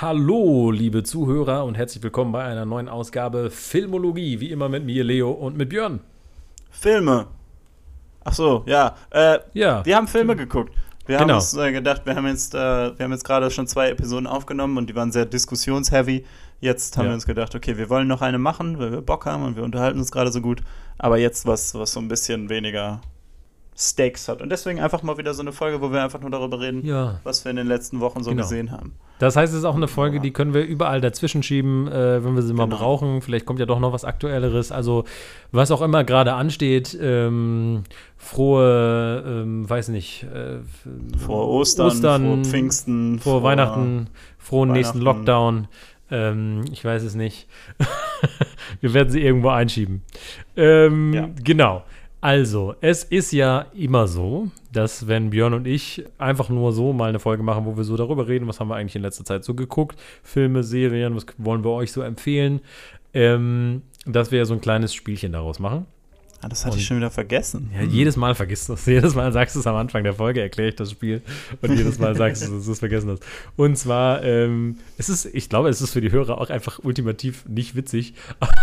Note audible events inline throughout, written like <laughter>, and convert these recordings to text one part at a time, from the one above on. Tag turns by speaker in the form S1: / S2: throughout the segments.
S1: Hallo, liebe Zuhörer und herzlich willkommen bei einer neuen Ausgabe Filmologie, wie immer mit mir, Leo und mit Björn.
S2: Filme. Ach so, ja. Äh,
S1: Ja,
S2: wir haben Filme geguckt. Wir haben
S1: Genau.
S2: uns äh, gedacht, wir haben jetzt, äh, wir haben jetzt gerade schon zwei Episoden aufgenommen und die waren sehr diskussionsheavy. Jetzt haben
S1: Ja.
S2: wir uns gedacht, okay, wir wollen noch eine machen, weil wir Bock haben und wir unterhalten uns gerade so gut. Aber jetzt was, was so ein bisschen weniger Stakes hat. Und deswegen einfach mal wieder so eine Folge, wo wir einfach nur darüber reden,
S1: ja.
S2: was wir in den letzten Wochen so
S1: Genau.
S2: gesehen haben.
S1: Das heißt, es ist auch eine Folge, die können wir überall dazwischen schieben, äh, wenn wir sie mal
S2: Genau.
S1: brauchen. Vielleicht kommt ja doch noch was Aktuelleres. Also, was auch immer gerade ansteht, ähm, frohe, ähm, weiß nicht, äh,
S2: Vor Ostern, vor Pfingsten,
S1: vor, Weihnachten, frohen nächsten. Lockdown. Ähm, ich weiß es nicht. <laughs> Wir werden sie irgendwo einschieben. Ähm,
S2: Ja.
S1: Genau. Also, es ist ja immer so, dass wenn Björn und ich einfach nur so mal eine Folge machen, wo wir so darüber reden, was haben wir eigentlich in letzter Zeit so geguckt, Filme, Serien, was wollen wir euch so empfehlen, ähm, dass wir so ein kleines Spielchen daraus machen.
S2: Ah, das hatte
S1: Und-
S2: ich schon wieder vergessen.
S1: Ja, jedes Mal vergisst du es. <laughs> Jedes Mal sagst du es am Anfang der Folge, erkläre ich das Spiel. Und jedes Mal sagst du, dass du es vergessen hast. Und zwar, ähm, es ist, ich glaube, es ist für die Hörer auch einfach ultimativ nicht witzig. <laughs>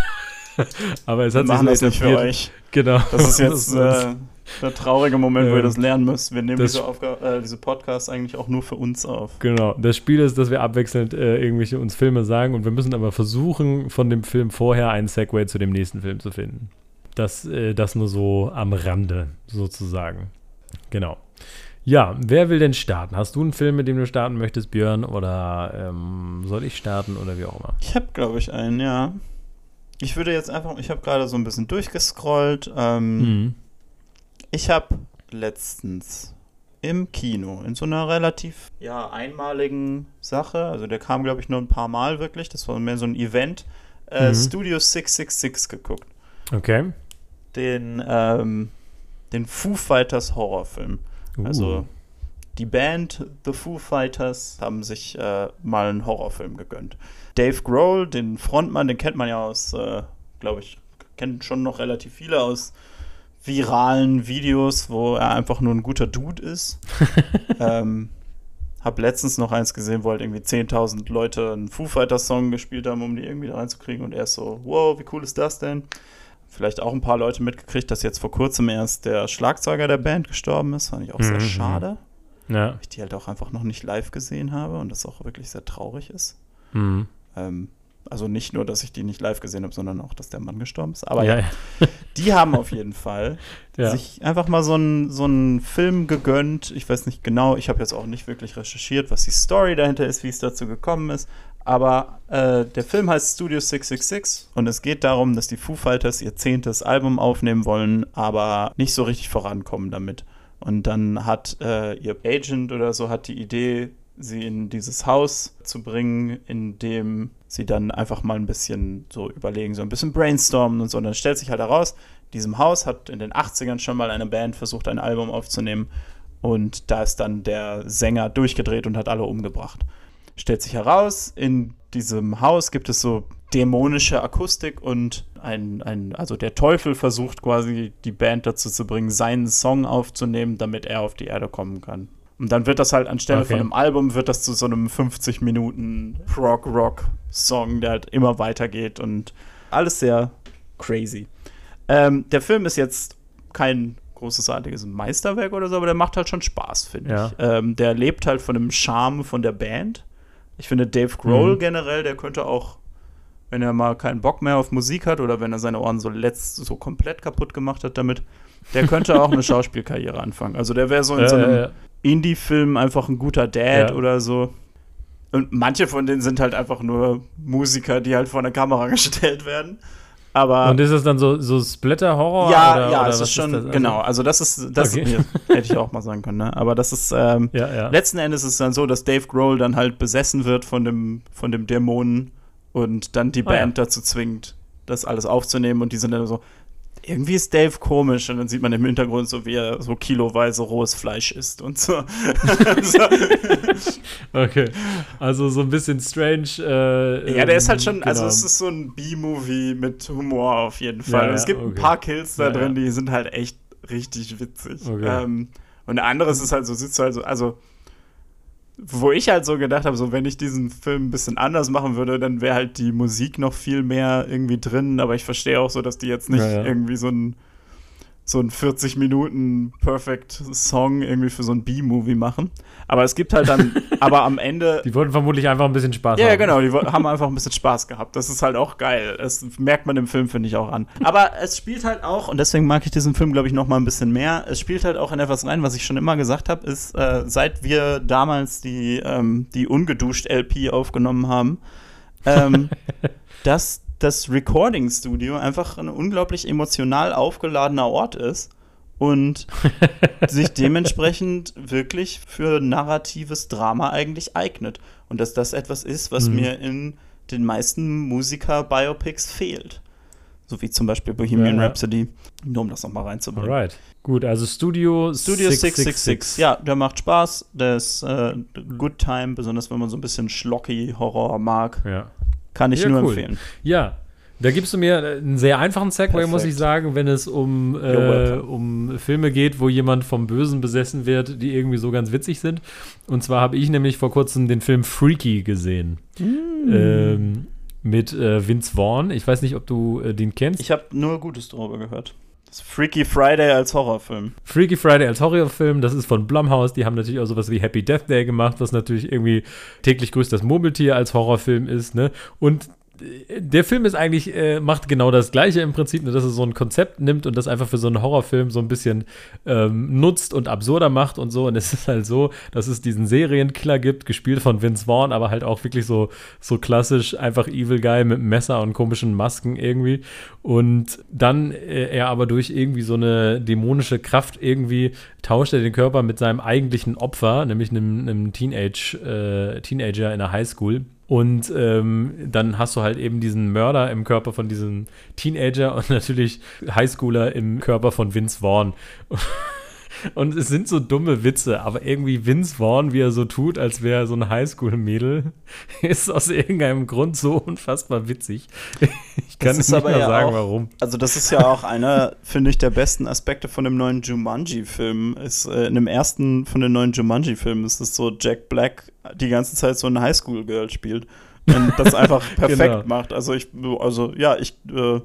S1: <laughs> Aber es
S2: Wir
S1: hat sich
S2: machen
S1: so
S2: das nicht für euch.
S1: Genau.
S2: Das ist <laughs> jetzt äh, der traurige Moment, wo ihr
S1: Ähm,
S2: das lernen müsst. Wir nehmen
S1: das-
S2: diese, Aufga äh, diese Podcasts eigentlich auch nur für uns auf.
S1: Genau. Das Spiel ist, dass wir abwechselnd äh, irgendwelche uns Filme sagen und wir müssen aber versuchen, von dem Film vorher einen Segway zu dem nächsten Film zu finden. Das, äh, das nur so am Rande, sozusagen. Genau. Ja, wer will denn starten? Hast du einen Film, mit dem du starten möchtest, Björn? Oder ähm, soll ich starten oder wie auch immer?
S2: Ich habe, glaube ich, einen, ja. Ich würde jetzt einfach, ich habe gerade so ein bisschen durchgescrollt. Ähm,
S1: Mhm.
S2: Ich habe letztens im Kino in so einer relativ ja, einmaligen Sache, also der kam, glaube ich, nur ein paar Mal wirklich, das war mehr so ein Event, äh,
S1: Mhm.
S2: Studio 666 geguckt.
S1: Okay.
S2: Den, ähm, den Foo Fighters Horrorfilm. Also
S1: Uh.
S2: Die Band The Foo Fighters haben sich äh, mal einen Horrorfilm gegönnt. Dave Grohl, den Frontmann, den kennt man ja aus, äh, glaube ich, kennt schon noch relativ viele aus viralen Videos, wo er einfach nur ein guter Dude ist. <laughs> ähm, hab letztens noch eins gesehen, wo halt irgendwie 10.000 Leute einen Foo Fighters Song gespielt haben, um die irgendwie da reinzukriegen und er ist so, wow, wie cool ist das denn? Vielleicht auch ein paar Leute mitgekriegt, dass jetzt vor kurzem erst der Schlagzeuger der Band gestorben ist. Fand ich auch sehr
S1: Mhm.
S2: schade,
S1: Ja.
S2: ich die halt auch einfach noch nicht live gesehen habe und das auch wirklich sehr traurig ist.
S1: Mhm.
S2: Ähm, also nicht nur, dass ich die nicht live gesehen habe, sondern auch, dass der Mann gestorben ist. Aber ja,
S1: ja,
S2: die haben auf jeden Fall <laughs>
S1: ja.
S2: sich einfach mal so einen so einen Film gegönnt. Ich weiß nicht genau, ich habe jetzt auch nicht wirklich recherchiert, was die Story dahinter ist, wie es dazu gekommen ist. Aber äh, der Film heißt Studio 666 und es geht darum, dass die Foo Fighters ihr zehntes Album aufnehmen wollen, aber nicht so richtig vorankommen damit. Und dann hat äh, ihr Agent oder so hat die Idee, sie in dieses Haus zu bringen, in dem sie dann einfach mal ein bisschen so überlegen, so ein bisschen brainstormen und so. Und dann stellt sich halt heraus, diesem Haus hat in den 80ern schon mal eine Band versucht, ein Album aufzunehmen. Und da ist dann der Sänger durchgedreht und hat alle umgebracht. Stellt sich heraus, in diesem Haus gibt es so dämonische Akustik und ein, ein, also der Teufel versucht quasi die Band dazu zu bringen, seinen Song aufzunehmen, damit er auf die Erde kommen kann. Und dann wird das halt anstelle
S1: Okay.
S2: von einem Album, wird das zu so einem 50 Minuten Prog-Rock-Song, der halt immer weitergeht und alles sehr crazy. Ähm, der Film ist jetzt kein großartiges Meisterwerk oder so, aber der macht halt schon Spaß, finde
S1: Ja.
S2: ich. Ähm, der lebt halt von dem Charme von der Band. Ich finde Dave Grohl
S1: Mhm.
S2: generell, der könnte auch, wenn er mal keinen Bock mehr auf Musik hat oder wenn er seine Ohren so letzt so komplett kaputt gemacht hat damit, der könnte auch eine <laughs> Schauspielkarriere anfangen. Also der wäre so in so einem
S1: äh,
S2: Indie-Film einfach ein guter Dad
S1: Ja.
S2: oder so. Und manche von denen sind halt einfach nur Musiker, die halt vor eine Kamera <laughs> gestellt werden. Aber
S1: und ist das dann so, so Splatter-Horror?
S2: ja,
S1: oder,
S2: ja,
S1: oder
S2: es ist schon,
S1: das? Also-
S2: genau. Also das ist, das
S1: Okay.
S2: ja, <laughs> hätte ich auch mal sagen können, ne? Aber das ist, ähm,
S1: Ja, ja.
S2: letzten Endes ist es dann so, dass Dave Grohl dann halt besessen wird von dem, von dem Dämonen und dann die
S1: ja.
S2: Band dazu zwingt, das alles aufzunehmen und die sind dann so, irgendwie ist Dave komisch und dann sieht man im Hintergrund so, wie er so kiloweise rohes Fleisch isst und so. <laughs>
S1: Okay. Also so ein bisschen strange. Äh,
S2: Ja, der ist halt
S1: ähm,
S2: schon, also
S1: genau.
S2: es ist so ein B-Movie mit Humor auf jeden Fall.
S1: Ja,
S2: es
S1: ja,
S2: gibt ein
S1: okay.
S2: paar Kills da
S1: Ja,
S2: drin,
S1: ja.
S2: die sind halt echt richtig witzig.
S1: Okay.
S2: Ähm, und der andere ist halt so, sitzt du halt so, also wo ich halt so gedacht habe, so wenn ich diesen Film ein bisschen anders machen würde, dann wäre halt die Musik noch viel mehr irgendwie drin. Aber ich verstehe auch so, dass die jetzt nicht
S1: Ja, ja.
S2: irgendwie so ein so ein 40 Minuten Perfect Song irgendwie für so ein B-Movie machen. Aber es gibt halt dann, <laughs> aber am Ende
S1: Die wollten vermutlich einfach ein bisschen Spaß
S2: ja,
S1: haben.
S2: ja, genau, die haben einfach ein bisschen Spaß gehabt. Das ist halt auch geil. Das merkt man im Film, finde ich, auch an. Aber es spielt halt auch, und deswegen mag ich diesen Film, glaube ich, noch mal ein bisschen mehr, es spielt halt auch in etwas rein, was ich schon immer gesagt habe, ist, äh, seit wir damals die, ähm, die ungeduscht LP aufgenommen haben, ähm, <laughs> dass das Recording Studio einfach ein unglaublich emotional aufgeladener Ort ist und <laughs> sich dementsprechend wirklich für narratives Drama eigentlich eignet. Und dass das etwas ist, was
S1: Mhm.
S2: mir in den meisten Musiker-Biopics fehlt. So wie zum Beispiel Bohemian
S1: Ja, ja.
S2: Rhapsody, nur um das nochmal reinzubringen.
S1: Alright. Gut, also Studio,
S2: Studio 666. Ja, der macht Spaß, der ist äh, Good Time, besonders wenn man so ein bisschen schlocky Horror mag.
S1: Ja.
S2: Kann ich
S1: Ja,
S2: nur
S1: cool.
S2: empfehlen.
S1: Ja, da gibst du mir einen sehr einfachen Segway, muss ich sagen, wenn es um, äh, um Filme geht, wo jemand vom Bösen besessen wird, die irgendwie so ganz witzig sind. Und zwar habe ich nämlich vor kurzem den Film Freaky gesehen.
S2: Mm.
S1: Ähm, mit äh, Vince Vaughn. Ich weiß nicht, ob du äh, den kennst.
S2: Ich habe nur Gutes darüber gehört. Freaky Friday als Horrorfilm.
S1: Freaky Friday als Horrorfilm, das ist von Blumhouse. Die haben natürlich auch sowas wie Happy Death Day gemacht, was natürlich irgendwie täglich grüßt das Murmeltier als Horrorfilm ist. Ne? Und der Film ist eigentlich, äh, macht genau das Gleiche im Prinzip, nur dass es so ein Konzept nimmt und das einfach für so einen Horrorfilm so ein bisschen ähm, nutzt und absurder macht und so. Und es <laughs> ist halt so, dass es diesen Serienkiller gibt, gespielt von Vince Vaughn, aber halt auch wirklich so, so klassisch einfach Evil Guy mit Messer und komischen Masken irgendwie. Und dann äh, er aber durch irgendwie so eine dämonische Kraft irgendwie tauscht er den Körper mit seinem eigentlichen Opfer, nämlich einem, einem Teenage, äh, Teenager in der Highschool. Und ähm, dann hast du halt eben diesen Mörder im Körper von diesem Teenager und <laughs> natürlich Highschooler im Körper von Vince Vaughn. Und es sind so dumme Witze, aber irgendwie Vince Vaughn, wie er so tut, als wäre er so ein Highschool-Mädel, <laughs> ist aus irgendeinem Grund so unfassbar witzig. Ich kann nicht
S2: aber
S1: mehr
S2: ja
S1: sagen,
S2: auch-
S1: warum.
S2: Also das ist ja auch einer, finde ich, der besten Aspekte von dem neuen Jumanji-Film. Ist äh, in dem ersten von den neuen Jumanji-Filmen ist es so, Jack Black die ganze Zeit so ein Highschool-Girl spielt und das einfach <laughs> perfekt
S1: Genau.
S2: macht. Also ich, also ja, ich äh,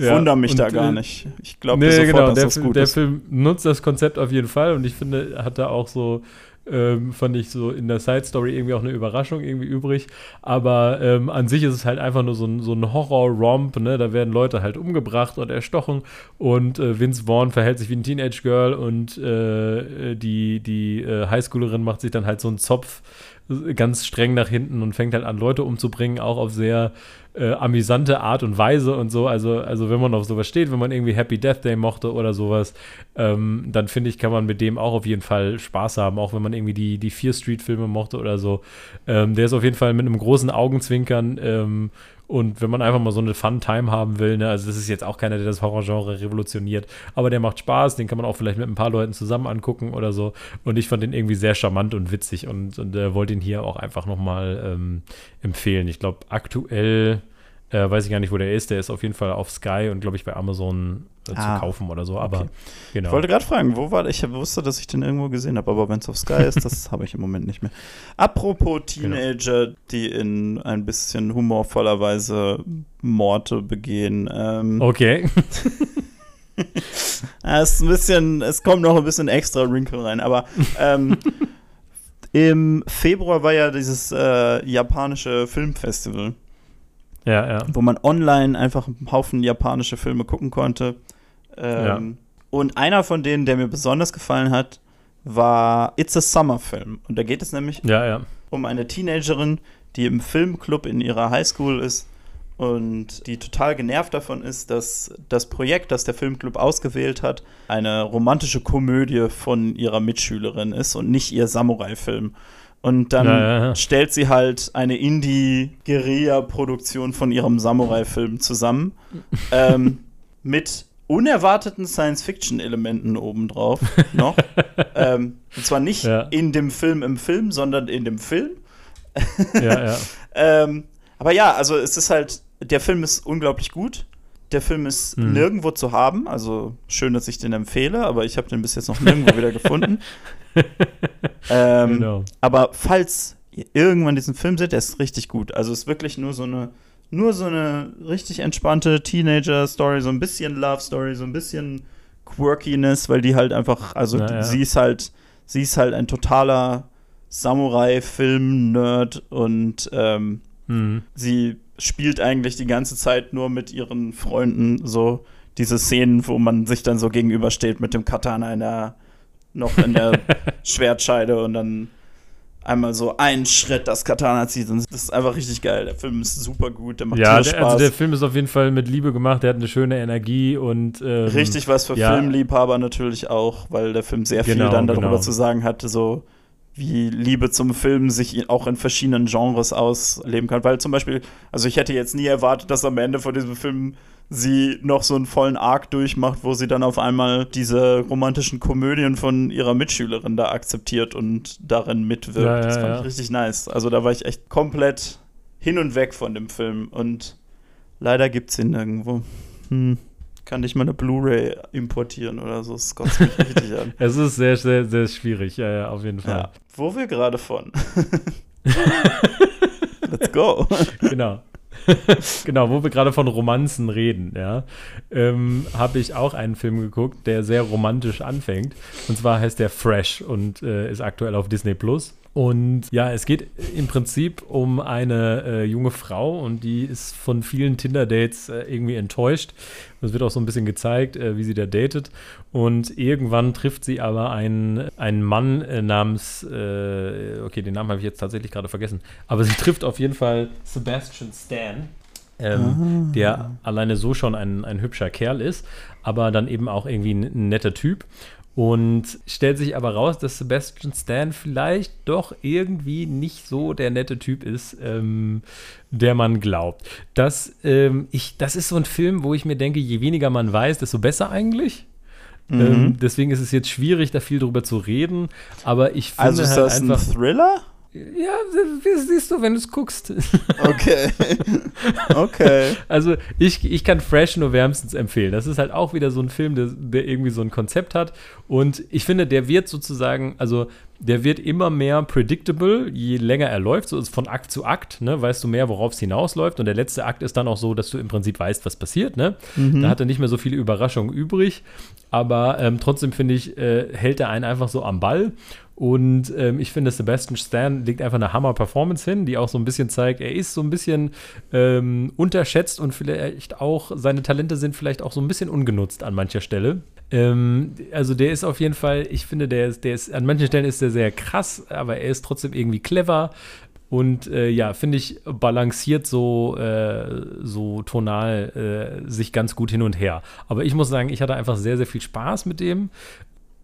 S1: Ja,
S2: wundere mich da gar
S1: äh,
S2: nicht. Ich glaube
S1: Nee,
S2: sofort,
S1: genau,
S2: dass
S1: der,
S2: das
S1: Film,
S2: gut
S1: der
S2: ist.
S1: Film nutzt das Konzept auf jeden Fall und ich finde, hat da auch so, ähm, fand ich so in der Side-Story irgendwie auch eine Überraschung irgendwie übrig. Aber ähm, an sich ist es halt einfach nur so ein, so ein Horror-Romp, ne? Da werden Leute halt umgebracht und erstochen und äh, Vince Vaughn verhält sich wie ein Teenage-Girl und äh, die, die äh, Highschoolerin macht sich dann halt so einen Zopf äh, ganz streng nach hinten und fängt halt an, Leute umzubringen, auch auf sehr äh, amüsante Art und Weise und so. Also, also wenn man auf sowas steht, wenn man irgendwie Happy Death Day mochte oder sowas, ähm, dann finde ich, kann man mit dem auch auf jeden Fall Spaß haben, auch wenn man irgendwie die, die Fear Street-Filme mochte oder so. Ähm, der ist auf jeden Fall mit einem großen Augenzwinkern ähm, und wenn man einfach mal so eine Fun-Time haben will, ne, also das ist jetzt auch keiner, der das Horrorgenre revolutioniert, aber der macht Spaß, den kann man auch vielleicht mit ein paar Leuten zusammen angucken oder so. Und ich fand den irgendwie sehr charmant und witzig und, und äh, wollte ihn hier auch einfach nochmal ähm, empfehlen. Ich glaube, aktuell äh, weiß ich gar nicht, wo der ist. Der ist auf jeden Fall auf Sky und glaube ich bei Amazon äh,
S2: Ah,
S1: zu kaufen oder so. Aber
S2: okay.
S1: genau.
S2: Ich wollte gerade fragen, wo war ich? wusste, dass ich den irgendwo gesehen habe, aber wenn es auf Sky ist, das habe ich im Moment nicht mehr. Apropos
S1: Genau.
S2: Teenager, die in ein bisschen humorvoller Weise Morde begehen. Ähm,
S1: okay. <laughs>
S2: Es ist ein bisschen, es kommt noch ein bisschen extra Wrinkle rein, aber ähm, <laughs> im Februar war ja dieses äh, japanische Filmfestival,
S1: ja, ja.
S2: wo man online einfach einen Haufen japanische Filme gucken konnte. Ähm, Und einer von denen, der mir besonders gefallen hat, war It's a Summer Film. Und da geht es nämlich
S1: Ja, ja.
S2: um eine Teenagerin, die im Filmclub in ihrer Highschool ist und die total genervt davon ist, dass das Projekt, das der Filmclub ausgewählt hat, eine romantische Komödie von ihrer Mitschülerin ist und nicht ihr Samurai-Film. Und dann
S1: Ja, ja, ja.
S2: stellt sie halt eine Indie-Guerilla-Produktion von ihrem Samurai-Film zusammen <laughs> ähm, mit unerwarteten Science-Fiction-Elementen obendrauf noch. <laughs> ähm, und zwar nicht in dem Film im Film, sondern in dem Film.
S1: Ja, ja. <laughs>
S2: Ähm, aber ja, also es ist halt, der Film ist unglaublich gut. Der Film ist mhm. nirgendwo zu haben, also schön, dass ich den empfehle, aber ich habe den bis jetzt noch nirgendwo wieder gefunden. <laughs> ähm, genau. Aber falls ihr irgendwann diesen Film seht, der ist richtig gut. Also ist wirklich nur so eine, nur so eine richtig entspannte Teenager-Story, so ein bisschen Love-Story, so ein bisschen Quirkiness, weil die halt einfach, also naja. sie ist halt, sie ist halt ein totaler Samurai-Film-Nerd und ähm, mhm. sie spielt eigentlich die ganze Zeit nur mit ihren Freunden so diese Szenen, wo man sich dann so gegenübersteht mit dem Katana in der, noch in der <laughs> Schwertscheide und dann einmal so einen Schritt das Katana zieht. Und das ist einfach richtig geil. Der Film ist super gut. Der macht
S1: ja, der, also der Film ist auf jeden Fall mit Liebe gemacht. Der hat eine schöne Energie und ähm,
S2: richtig was für ja. Filmliebhaber natürlich auch, weil der Film sehr genau, viel dann darüber genau. zu sagen hatte. So wie Liebe zum Film sich auch in verschiedenen Genres ausleben kann. Weil zum Beispiel, also ich hätte jetzt nie erwartet, dass am Ende von diesem Film sie noch so einen vollen Arc durchmacht, wo sie dann auf einmal diese romantischen Komödien von ihrer Mitschülerin da akzeptiert und darin mitwirkt. Ja, ja, das fand ja. ich richtig nice. Also da war ich echt komplett hin und weg von dem Film und leider gibt es ihn nirgendwo. Hm kann nicht mal eine Blu-ray importieren oder so. Das kotzt mich richtig an. <laughs>
S1: Es ist sehr, sehr, sehr schwierig, ja, ja auf jeden Fall. Ja.
S2: Wo wir gerade von. <laughs> Let's go.
S1: Genau. <laughs> genau, wo wir gerade von Romanzen reden, ja, ähm, habe ich auch einen Film geguckt, der sehr romantisch anfängt. Und zwar heißt der Fresh und äh, ist aktuell auf Disney Plus. Und ja, es geht im Prinzip um eine äh, junge Frau und die ist von vielen Tinder-Dates äh, irgendwie enttäuscht. Es wird auch so ein bisschen gezeigt, äh, wie sie da datet. Und irgendwann trifft sie aber einen, einen Mann äh, namens, äh, okay, den Namen habe ich jetzt tatsächlich gerade vergessen, aber sie trifft auf jeden Fall Sebastian Stan. Ähm, ah. der alleine so schon ein, ein hübscher Kerl ist, aber dann eben auch irgendwie ein, ein netter Typ. Und stellt sich aber raus, dass Sebastian Stan vielleicht doch irgendwie nicht so der nette Typ ist, ähm, der man glaubt. Das, ähm, ich, das ist so ein Film, wo ich mir denke, je weniger man weiß, desto besser eigentlich. Mhm. Ähm, deswegen ist es jetzt schwierig, da viel drüber zu reden. Aber ich finde
S2: also ist halt das einfach, ein Thriller?
S1: Ja, wie siehst du, wenn du es guckst. <laughs>
S2: Okay. okay.
S1: Also ich, ich kann Fresh nur wärmstens empfehlen. Das ist halt auch wieder so ein Film, der, der irgendwie so ein Konzept hat. Und ich finde, der wird sozusagen, also der wird immer mehr predictable, je länger er läuft. So ist von Akt zu Akt, ne, weißt du mehr, worauf es hinausläuft. Und der letzte Akt ist dann auch so, dass du im Prinzip weißt, was passiert. Ne? Mhm. Da hat er nicht mehr so viele Überraschungen übrig. Aber ähm, trotzdem finde ich, äh, hält er einen einfach so am Ball. Und ähm, ich finde, Sebastian Stan legt einfach eine Hammer-Performance hin, die auch so ein bisschen zeigt, er ist so ein bisschen ähm, unterschätzt und vielleicht auch, seine Talente sind vielleicht auch so ein bisschen ungenutzt an mancher Stelle. Ähm, also der ist auf jeden Fall, ich finde, der ist, der ist, an manchen Stellen ist der sehr krass, aber er ist trotzdem irgendwie clever. Und äh, ja, finde ich, balanciert so, äh, so tonal äh, sich ganz gut hin und her. Aber ich muss sagen, ich hatte einfach sehr, sehr viel Spaß mit dem.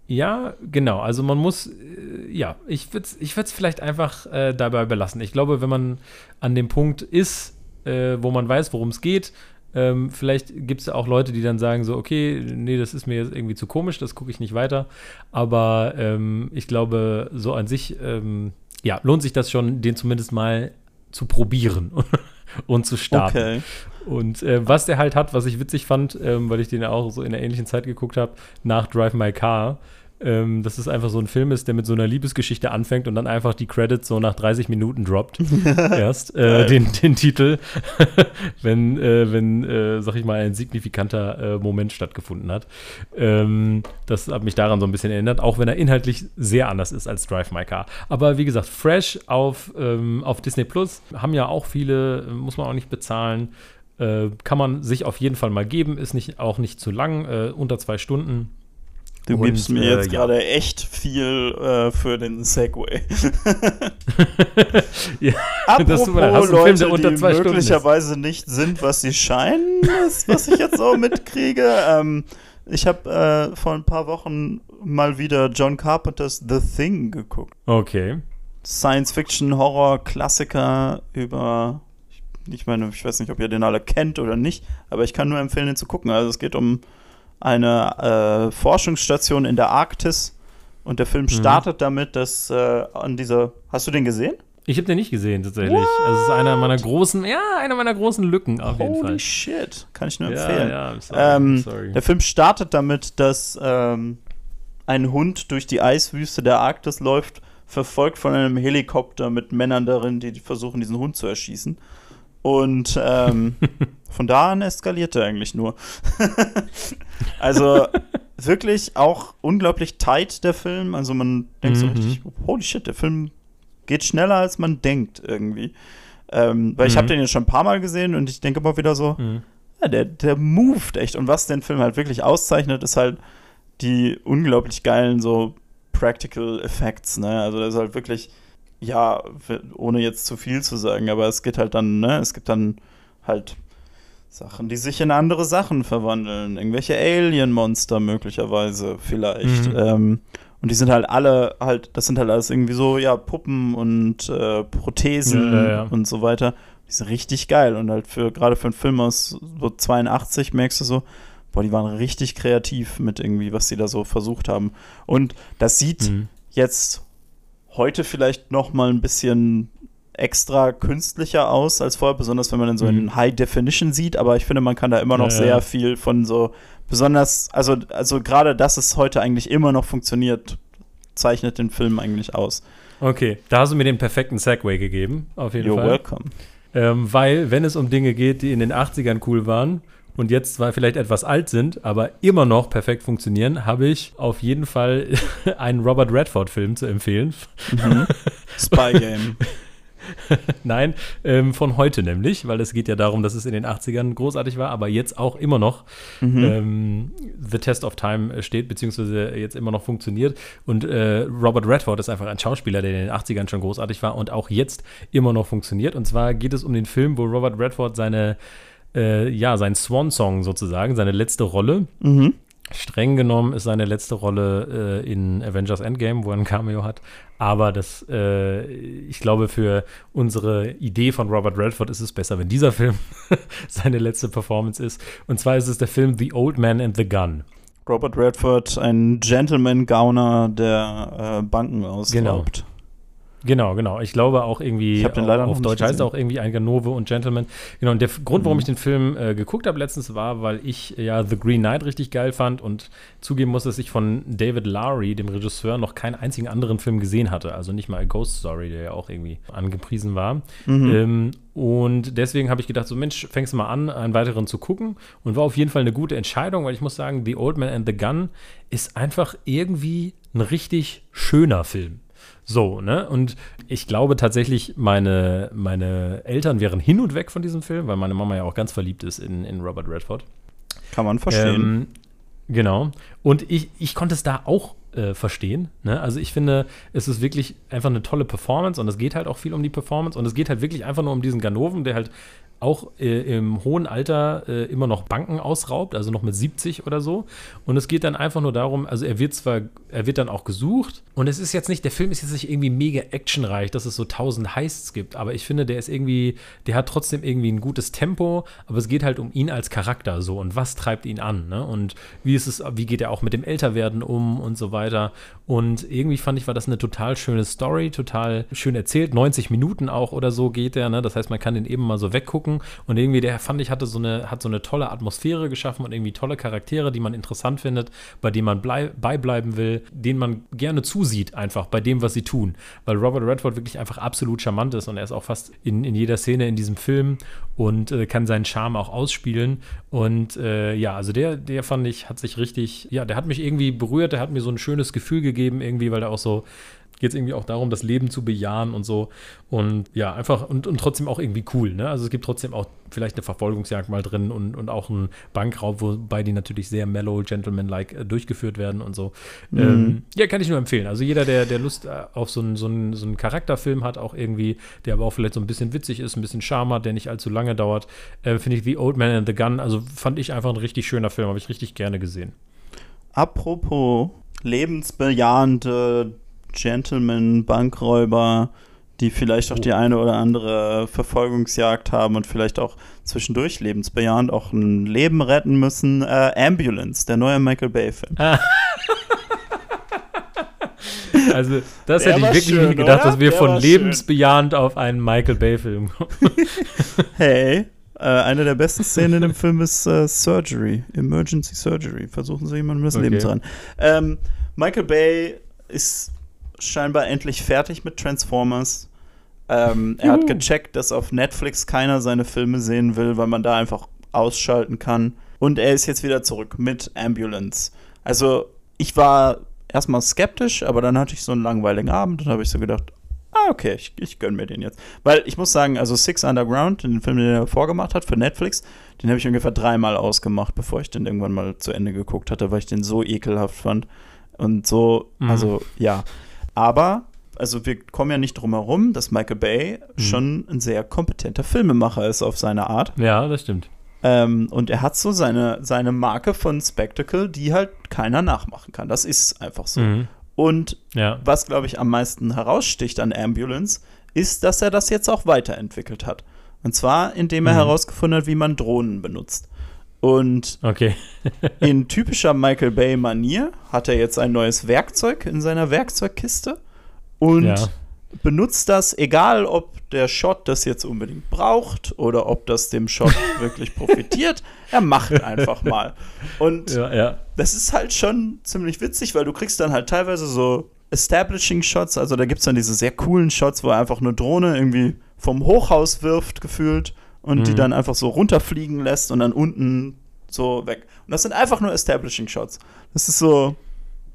S1: Ja, genau. Also man muss, äh, ja, ich würde es ich vielleicht einfach äh, dabei belassen. Ich glaube, wenn man an dem Punkt ist, äh, wo man weiß, worum es geht, ähm, vielleicht gibt es auch Leute, die dann sagen so, okay, nee, das ist mir jetzt irgendwie zu komisch, das gucke ich nicht weiter. Aber ähm, ich glaube, so an sich, ähm, ja, lohnt sich das schon, den zumindest mal zu probieren <laughs> und zu starten. Okay. Und äh, was der halt hat, was ich witzig fand, ähm, weil ich den auch so in der ähnlichen Zeit geguckt habe, nach Drive My Car, ähm, dass es einfach so ein Film ist, der mit so einer Liebesgeschichte anfängt und dann einfach die Credits so nach 30 Minuten droppt. <laughs> Erst äh, den, den Titel, <laughs> wenn, äh, wenn äh, sag ich mal, ein signifikanter äh, Moment stattgefunden hat. Ähm, das hat mich daran so ein bisschen erinnert, auch wenn er inhaltlich sehr anders ist als Drive My Car. Aber wie gesagt, fresh auf, ähm, auf Disney Plus haben ja auch viele, muss man auch nicht bezahlen. Äh, kann man sich auf jeden Fall mal geben, ist nicht, auch nicht zu lang, äh, unter zwei Stunden.
S2: Du und, gibst mir jetzt äh, gerade ja. echt viel äh, für den Segway. <laughs> ja, <laughs> Apropos das Leute, Film, die möglicherweise nicht sind, was sie scheinen, ist, was ich jetzt so mitkriege. <laughs> Ähm, ich habe äh, vor ein paar Wochen mal wieder John Carpenters The Thing geguckt.
S1: Okay.
S2: Science-Fiction-Horror-Klassiker über ich meine, ich weiß nicht, ob ihr den alle kennt oder nicht, aber ich kann nur empfehlen, den zu gucken. Also es geht um eine äh, Forschungsstation in der Arktis und der Film mhm. startet mhm. damit, dass äh, an dieser. Hast du den gesehen?
S1: Ich habe den nicht gesehen, tatsächlich. What? Also, es ist einer meiner großen, ja, einer meiner großen Lücken auf jeden Fall.
S2: Holy shit. Kann ich nur empfehlen. Ja, ja, sorry, ähm, sorry. Der Film startet damit, dass ähm, ein Hund durch die Eiswüste der Arktis läuft, verfolgt von einem Helikopter mit Männern darin, die versuchen, diesen Hund zu erschießen. Und ähm, <laughs> von da an eskaliert er eigentlich nur. <laughs> also wirklich auch unglaublich tight, der Film. Also man denkt mhm. so richtig, holy shit, der Film geht schneller, als man denkt irgendwie. Ähm, weil mhm. ich habe den jetzt schon ein paar Mal gesehen und ich denke immer wieder so, mhm. ja, der, der moved echt. Und was den Film halt wirklich auszeichnet, ist halt die unglaublich geilen so Practical Effects, ne? Also das ist halt wirklich, ja, ohne jetzt zu viel zu sagen, aber es geht halt dann, ne, es gibt dann halt Sachen, die sich in andere Sachen verwandeln. Irgendwelche Alien-Monster möglicherweise vielleicht. Mhm. Ähm, und die sind halt alle halt, das sind halt alles irgendwie so, ja, Puppen und äh, Prothesen ja, ja, ja. und so weiter. Die sind richtig geil. Und halt für, gerade für einen Film aus so 82 merkst du so, boah, die waren richtig kreativ mit irgendwie, was sie da so versucht haben. Und das sieht mhm. jetzt heute vielleicht noch mal ein bisschen extra künstlicher aus als vorher, besonders wenn man dann so mhm. in High Definition sieht, aber ich finde, man kann da immer noch sehr viel von so besonders, also, also gerade, dass es heute eigentlich immer noch funktioniert, zeichnet den Film eigentlich aus.
S1: Okay, da hast du mir den perfekten Segway gegeben, auf jeden You're Fall. You're welcome. Ähm, weil, wenn es um Dinge geht, die in den 80ern cool waren und jetzt zwar vielleicht etwas alt sind, aber immer noch perfekt funktionieren, habe ich auf jeden Fall <laughs> einen Robert Redford-Film zu empfehlen. Mhm. <laughs>
S2: Spy Game. <laughs>
S1: Nein, ähm, von heute nämlich, weil es geht ja darum, dass es in den 80ern großartig war, aber jetzt auch immer noch mhm. ähm, The Test of Time steht, beziehungsweise jetzt immer noch funktioniert. Und äh, Robert Redford ist einfach ein Schauspieler, der in den 80ern schon großartig war und auch jetzt immer noch funktioniert. Und zwar geht es um den Film, wo Robert Redford seine, äh, ja, sein Swan-Song sozusagen, seine letzte Rolle. Mhm Streng genommen ist seine letzte Rolle äh, in Avengers Endgame, wo er ein Cameo hat. Aber das, äh, ich glaube, für unsere Idee von Robert Redford ist es besser, wenn dieser Film <laughs> seine letzte Performance ist. Und zwar ist es der Film The Old Man and the Gun.
S2: Robert Redford, ein Gentleman-Gauner, der äh, Banken ausraubt.
S1: Genau. Genau, genau. Ich glaube auch irgendwie,
S2: ich den leider
S1: auf Deutsch heißt er auch irgendwie ein Ganove und Gentleman. Genau, und der Grund, warum mhm. ich den Film äh, geguckt habe letztens, war, weil ich ja The Green Knight richtig geil fand und zugeben muss, dass ich von David Lowry, dem Regisseur, noch keinen einzigen anderen Film gesehen hatte. Also nicht mal A Ghost Story, der ja auch irgendwie angepriesen war. Mhm. Ähm, und deswegen habe ich gedacht, so Mensch, fängst du mal an, einen weiteren zu gucken. Und war auf jeden Fall eine gute Entscheidung, weil ich muss sagen, The Old Man and the Gun ist einfach irgendwie ein richtig schöner Film. So, ne? Und ich glaube tatsächlich, meine, meine Eltern wären hin und weg von diesem Film, weil meine Mama ja auch ganz verliebt ist in, in Robert Redford.
S2: Kann man verstehen. Ähm,
S1: genau. Und ich, ich konnte es da auch äh, verstehen. Ne? Also ich finde, es ist wirklich einfach eine tolle Performance und es geht halt auch viel um die Performance und es geht halt wirklich einfach nur um diesen Ganoven, der halt auch äh, im hohen Alter äh, immer noch Banken ausraubt, also noch mit 70 oder so. Und es geht dann einfach nur darum, also er wird zwar, er wird dann auch gesucht und es ist jetzt nicht, der Film ist jetzt nicht irgendwie mega actionreich, dass es so tausend Heists gibt, aber ich finde, der ist irgendwie, der hat trotzdem irgendwie ein gutes Tempo, aber es geht halt um ihn als Charakter so und was treibt ihn an, ne? Und wie ist es, wie geht er auch mit dem Älterwerden um und so weiter. Und irgendwie fand ich, war das eine total schöne Story, total schön erzählt, 90 Minuten auch oder so geht der, ne? Das heißt, man kann den eben mal so weggucken gucken. Und irgendwie, der fand ich, hatte so eine, hat so eine tolle Atmosphäre geschaffen und irgendwie tolle Charaktere, die man interessant findet, bei denen man bleib, beibleiben will, denen man gerne zusieht, einfach bei dem, was sie tun. Weil Robert Redford wirklich einfach absolut charmant ist und er ist auch fast in, in jeder Szene in diesem Film und äh, kann seinen Charme auch ausspielen. Und äh, ja, also der, der fand ich, hat sich richtig, ja, der hat mich irgendwie berührt, der hat mir so ein schönes Gefühl gegeben, irgendwie, weil er auch so geht es irgendwie auch darum, das Leben zu bejahen und so. Und ja, einfach und, und trotzdem auch irgendwie cool. Ne? Also es gibt trotzdem auch vielleicht eine Verfolgungsjagd mal drin und, und auch einen Bankraub, wobei die natürlich sehr mellow, gentleman-like äh, durchgeführt werden und so. Mhm. Ähm, ja, kann ich nur empfehlen. Also jeder, der, der Lust äh, auf so einen, so, einen, so einen Charakterfilm hat, auch irgendwie, der aber auch vielleicht so ein bisschen witzig ist, ein bisschen Charme hat, der nicht allzu lange dauert, äh, finde ich The Old Man and the Gun, also fand ich einfach ein richtig schöner Film, habe ich richtig gerne gesehen.
S2: Apropos lebensbejahende Gentleman, Bankräuber, die vielleicht auch die eine oder andere Verfolgungsjagd haben und vielleicht auch zwischendurch lebensbejahend auch ein Leben retten müssen. Äh, Ambulance, der neue Michael Bay-Film. Ah. <laughs>
S1: Also, das
S2: Der
S1: hätte ich wirklich
S2: schön,
S1: nicht gedacht,
S2: oder?
S1: dass wir
S2: Der
S1: von lebensbejahend auf einen Michael Bay-Film kommen. <laughs>
S2: Hey, äh, eine der besten Szenen in dem Film ist äh, Surgery, Emergency Surgery. Versuchen Sie jemandem das
S1: Okay.
S2: Leben zu retten. Ähm, Michael Bay ist scheinbar endlich fertig mit Transformers. Ähm, er hat gecheckt, dass auf Netflix keiner seine Filme sehen will, weil man da einfach ausschalten kann. Und er ist jetzt wieder zurück mit Ambulance. Also, ich war erstmal skeptisch, aber dann hatte ich so einen langweiligen Abend und habe ich so gedacht, ah, okay, ich, ich gönn mir den jetzt. Weil ich muss sagen, also Six Underground, den Film, den er vorgemacht hat für Netflix, den habe ich ungefähr dreimal ausgemacht, bevor ich den irgendwann mal zu Ende geguckt hatte, weil ich den so ekelhaft fand. Und so,
S1: Mhm.
S2: also ja. Aber, also wir kommen ja nicht drum herum, dass Michael Bay
S1: Mhm.
S2: schon ein sehr kompetenter Filmemacher ist auf seine Art.
S1: Ja, das stimmt.
S2: Ähm, und er hat so seine, seine Marke von Spectacle, die halt keiner nachmachen kann. Das ist einfach so.
S1: Mhm.
S2: Und
S1: Ja.
S2: was, glaube ich, am meisten heraussticht an Ambulance, ist, dass er das jetzt auch weiterentwickelt hat. Und zwar, indem er
S1: Mhm.
S2: herausgefunden hat, wie man Drohnen benutzt. Und
S1: Okay. <laughs>
S2: in typischer Michael Bay-Manier hat er jetzt ein neues Werkzeug in seiner Werkzeugkiste und
S1: Ja.
S2: benutzt das, egal ob der Shot das jetzt unbedingt braucht oder ob das dem Shot <laughs> wirklich profitiert. Er macht einfach mal. Und
S1: Ja, ja.
S2: das ist halt schon ziemlich witzig, weil du kriegst dann halt teilweise so Establishing Shots, also da gibt es dann diese sehr coolen Shots, wo er einfach eine Drohne irgendwie vom Hochhaus wirft, gefühlt, und die
S1: Mhm.
S2: dann einfach so runterfliegen lässt und dann unten so weg. Und das sind einfach nur Establishing Shots. Das ist so,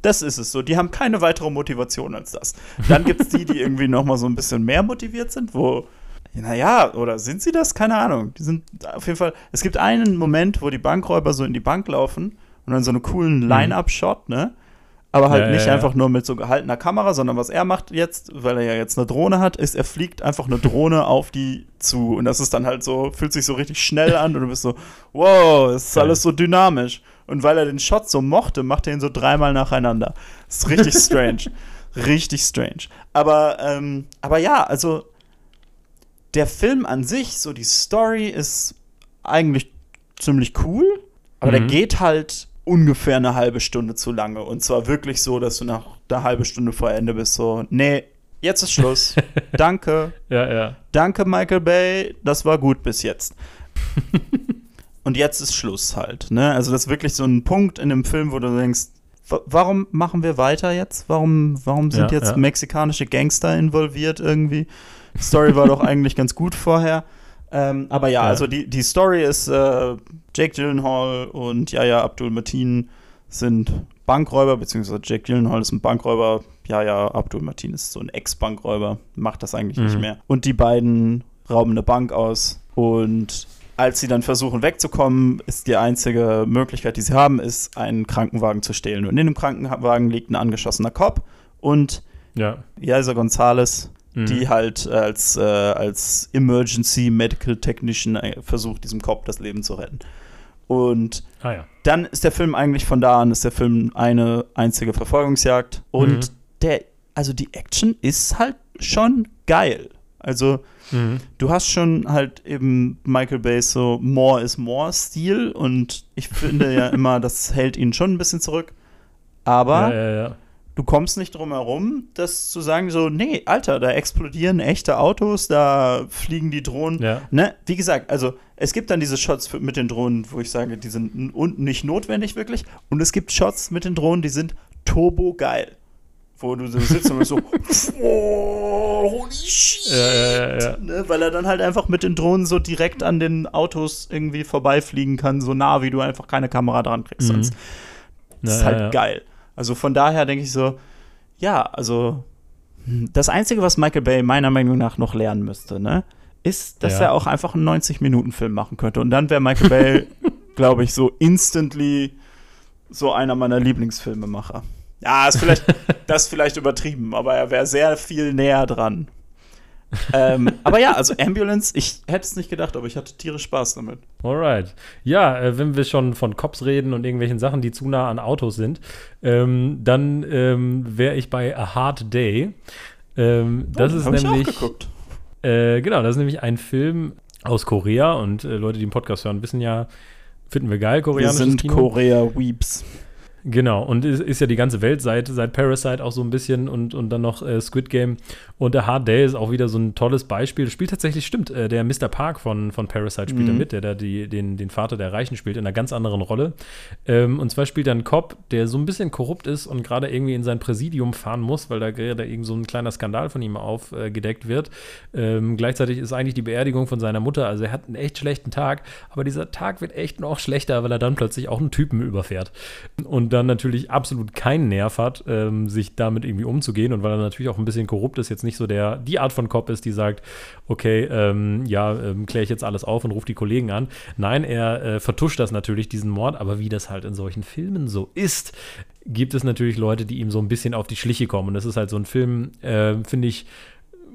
S2: das ist es so. Die haben keine weitere Motivation als das. Dann gibt es die, die irgendwie noch mal so ein bisschen mehr motiviert sind, wo, naja, oder sind sie das? Keine Ahnung. Die sind auf jeden Fall, es gibt einen Moment, wo die Bankräuber so in die Bank laufen und dann so einen coolen Line-Up-Shot, ne? Aber halt.
S1: Ja,
S2: nicht
S1: ja,
S2: einfach nur mit so gehaltener Kamera, sondern was er macht jetzt, weil er ja jetzt eine Drohne hat, ist, er fliegt einfach eine Drohne <laughs> auf die zu. Und das ist dann halt so, fühlt sich so richtig schnell an und du bist so, wow, es ist alles so dynamisch. Und weil er den Shot so mochte, macht er ihn so dreimal nacheinander. Das ist richtig <laughs> strange. richtig strange. Aber, ähm, aber ja, also der Film an sich, so die Story ist eigentlich ziemlich cool, aber der
S1: Mhm.
S2: geht halt ungefähr eine halbe Stunde zu lange. Und zwar wirklich so, dass du nach einer halben Stunde vor Ende bist, so, nee, jetzt ist Schluss. <laughs> Danke.
S1: Ja, ja.
S2: Danke, Michael Bay, das war gut bis jetzt. <laughs> Und jetzt ist Schluss halt. Ne? Also, das ist wirklich so ein Punkt in dem Film, wo du denkst, wa- warum machen wir weiter jetzt? Warum, warum sind
S1: Ja,
S2: jetzt
S1: ja.
S2: mexikanische Gangster involviert irgendwie? Die Story war doch eigentlich ganz gut vorher. Ähm, aber ja,
S1: Ja.
S2: also die, die Story ist, äh, Jake Gyllenhaal und Yahya Abdul Mateen sind Bankräuber, beziehungsweise Jake Gyllenhaal ist ein Bankräuber, Yahya Abdul Mateen ist so ein Ex-Bankräuber, macht das eigentlich nicht
S1: Mhm.
S2: mehr. Und die beiden rauben eine Bank aus und als sie dann versuchen wegzukommen, ist die einzige Möglichkeit, die sie haben, ist, einen Krankenwagen zu stehlen. Und in dem Krankenwagen liegt ein angeschossener Cop und
S1: Ja.
S2: Yaisa Gonzalez,
S1: Mhm.
S2: die halt äh, als, äh, als Emergency Medical Technician äh, versucht, diesem Cop das Leben zu retten. Und
S1: Ah ja.
S2: dann ist der Film eigentlich von da an, ist der Film eine einzige Verfolgungsjagd. Und
S1: Mhm.
S2: der, also die Action ist halt schon geil. Also
S1: Mhm.
S2: du hast schon halt eben Michael Bay's so More is More Stil und ich finde ja <laughs> immer, das hält ihn schon ein bisschen zurück. Aber
S1: ja, ja.
S2: Du kommst nicht drum herum, das zu sagen, so, nee, Alter, da explodieren echte Autos, da fliegen die Drohnen.
S1: Ja.
S2: Ne? Wie gesagt, also es gibt dann diese Shots mit den Drohnen, wo ich sage, die sind n- und nicht notwendig wirklich. Und es gibt Shots mit den Drohnen, die sind turbo geil. Wo du so sitzt und so, <laughs> oh, holy shit.
S1: Ja, ja.
S2: Ne? Weil er dann halt einfach mit den Drohnen so direkt an den Autos irgendwie vorbeifliegen kann, so nah, wie du einfach keine Kamera dran kriegst.
S1: Mhm.
S2: Sonst. Das ist halt geil. Also von daher denke ich so, ja, also hm, das Einzige, was Michael Bay meiner Meinung nach noch lernen müsste, ne, ist, dass
S1: Ja.
S2: er auch einfach einen 90-Minuten-Film machen könnte. Und dann wäre Michael Bay, <laughs> glaube ich, so instantly so einer meiner Lieblingsfilmemacher. Ja, ist vielleicht, <laughs> das ist vielleicht übertrieben, aber er wäre sehr viel näher dran. Ähm, aber ja, also Ambulance, ich hätte es nicht gedacht, aber ich hatte tierisch Spaß damit.
S1: Alright. Ja, äh, wenn wir schon von Cops reden und irgendwelchen Sachen, die zu nah an Autos sind, ähm, dann ähm, wäre ich bei A Hard Day. Ähm, das
S2: Oh,
S1: ist
S2: hab ich
S1: nämlich.
S2: auch geguckt.
S1: Äh, genau, das ist nämlich ein Film aus Korea und äh, Leute, die den Podcast hören, wissen ja, finden wir geil,
S2: Wir
S1: koreanisches
S2: sind
S1: Kino.
S2: Korea-Weeps.
S1: Genau, und ist, ist ja die ganze Welt seit, seit Parasite auch so ein bisschen und, und dann noch äh, Squid Game. Und der Hard Day ist auch wieder so ein tolles Beispiel. Spielt tatsächlich, stimmt, äh, der Mr. Park von, von Parasite spielt mhm. da mit, der da die, den, den Vater der Reichen spielt, in einer ganz anderen Rolle. Ähm, und zwar spielt er einen Cop, der so ein bisschen korrupt ist und gerade irgendwie in sein Präsidium fahren muss, weil da gerade irgend so ein kleiner Skandal von ihm aufgedeckt äh, wird. Ähm, gleichzeitig ist eigentlich die Beerdigung von seiner Mutter, also er hat einen echt schlechten Tag, aber dieser Tag wird echt noch schlechter, weil er dann plötzlich auch einen Typen überfährt. Und dann natürlich absolut keinen Nerv hat, ähm, sich damit irgendwie umzugehen und weil er natürlich auch ein bisschen korrupt ist, jetzt nicht so der, die Art von Cop ist, die sagt, okay, ähm, ja, ähm, kläre ich jetzt alles auf und rufe die Kollegen an. Nein, er äh, vertuscht das natürlich, diesen Mord, aber wie das halt in solchen Filmen so ist, gibt es natürlich Leute, die ihm so ein bisschen auf die Schliche kommen. Und das ist halt so ein Film, äh, finde ich,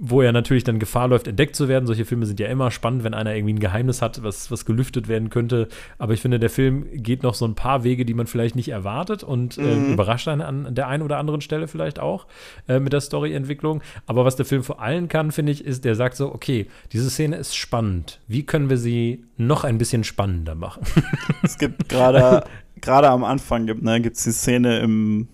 S1: wo er natürlich dann Gefahr läuft, entdeckt zu werden. Solche Filme sind ja immer spannend, wenn einer irgendwie ein Geheimnis hat, was, was gelüftet werden könnte. Aber ich finde, der Film geht noch so ein paar Wege, die man vielleicht nicht erwartet und äh, mhm. überrascht einen an der einen oder anderen Stelle vielleicht auch äh, mit der Storyentwicklung. Aber was der Film vor allem kann, finde ich, ist, der sagt so, okay, diese Szene ist spannend. Wie können wir sie noch ein bisschen spannender machen? <laughs>
S2: Es gibt gerade gerade am Anfang gibt ne, die Szene im,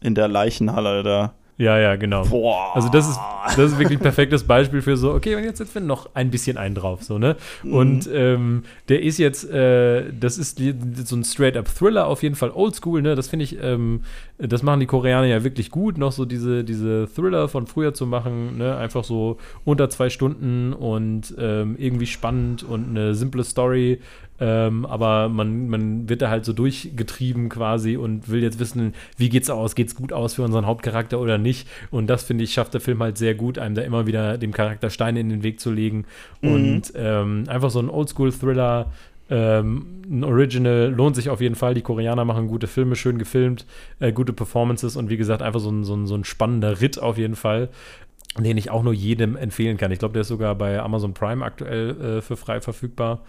S2: in der Leichenhalle da
S1: ja, ja, genau. Boah. Also das ist, das ist wirklich ein perfektes Beispiel für so, okay, und jetzt setzen wir noch ein bisschen einen drauf, so, ne? Mhm. Und ähm, der ist jetzt, äh, das ist so ein Straight-up-Thriller, auf jeden Fall oldschool, ne? Das finde ich, ähm, das machen die Koreaner ja wirklich gut, noch so diese, diese Thriller von früher zu machen, ne? Einfach so unter zwei Stunden und ähm, irgendwie spannend und eine simple Story, ähm, aber man, man wird da halt so durchgetrieben quasi und will jetzt wissen, wie geht's aus? Geht's gut aus für unseren Hauptcharakter oder nicht? Und das finde ich, schafft der Film halt sehr gut, einem da immer wieder dem Charakter Steine in den Weg zu legen. Mhm. Und ähm, einfach so ein Oldschool-Thriller, ähm, ein Original lohnt sich auf jeden Fall. Die Koreaner machen gute Filme, schön gefilmt, äh, gute Performances und wie gesagt, einfach so ein, so ein, so ein spannender Ritt auf jeden Fall den ich auch nur jedem empfehlen kann. Ich glaube, der ist sogar bei Amazon Prime aktuell äh, für frei verfügbar.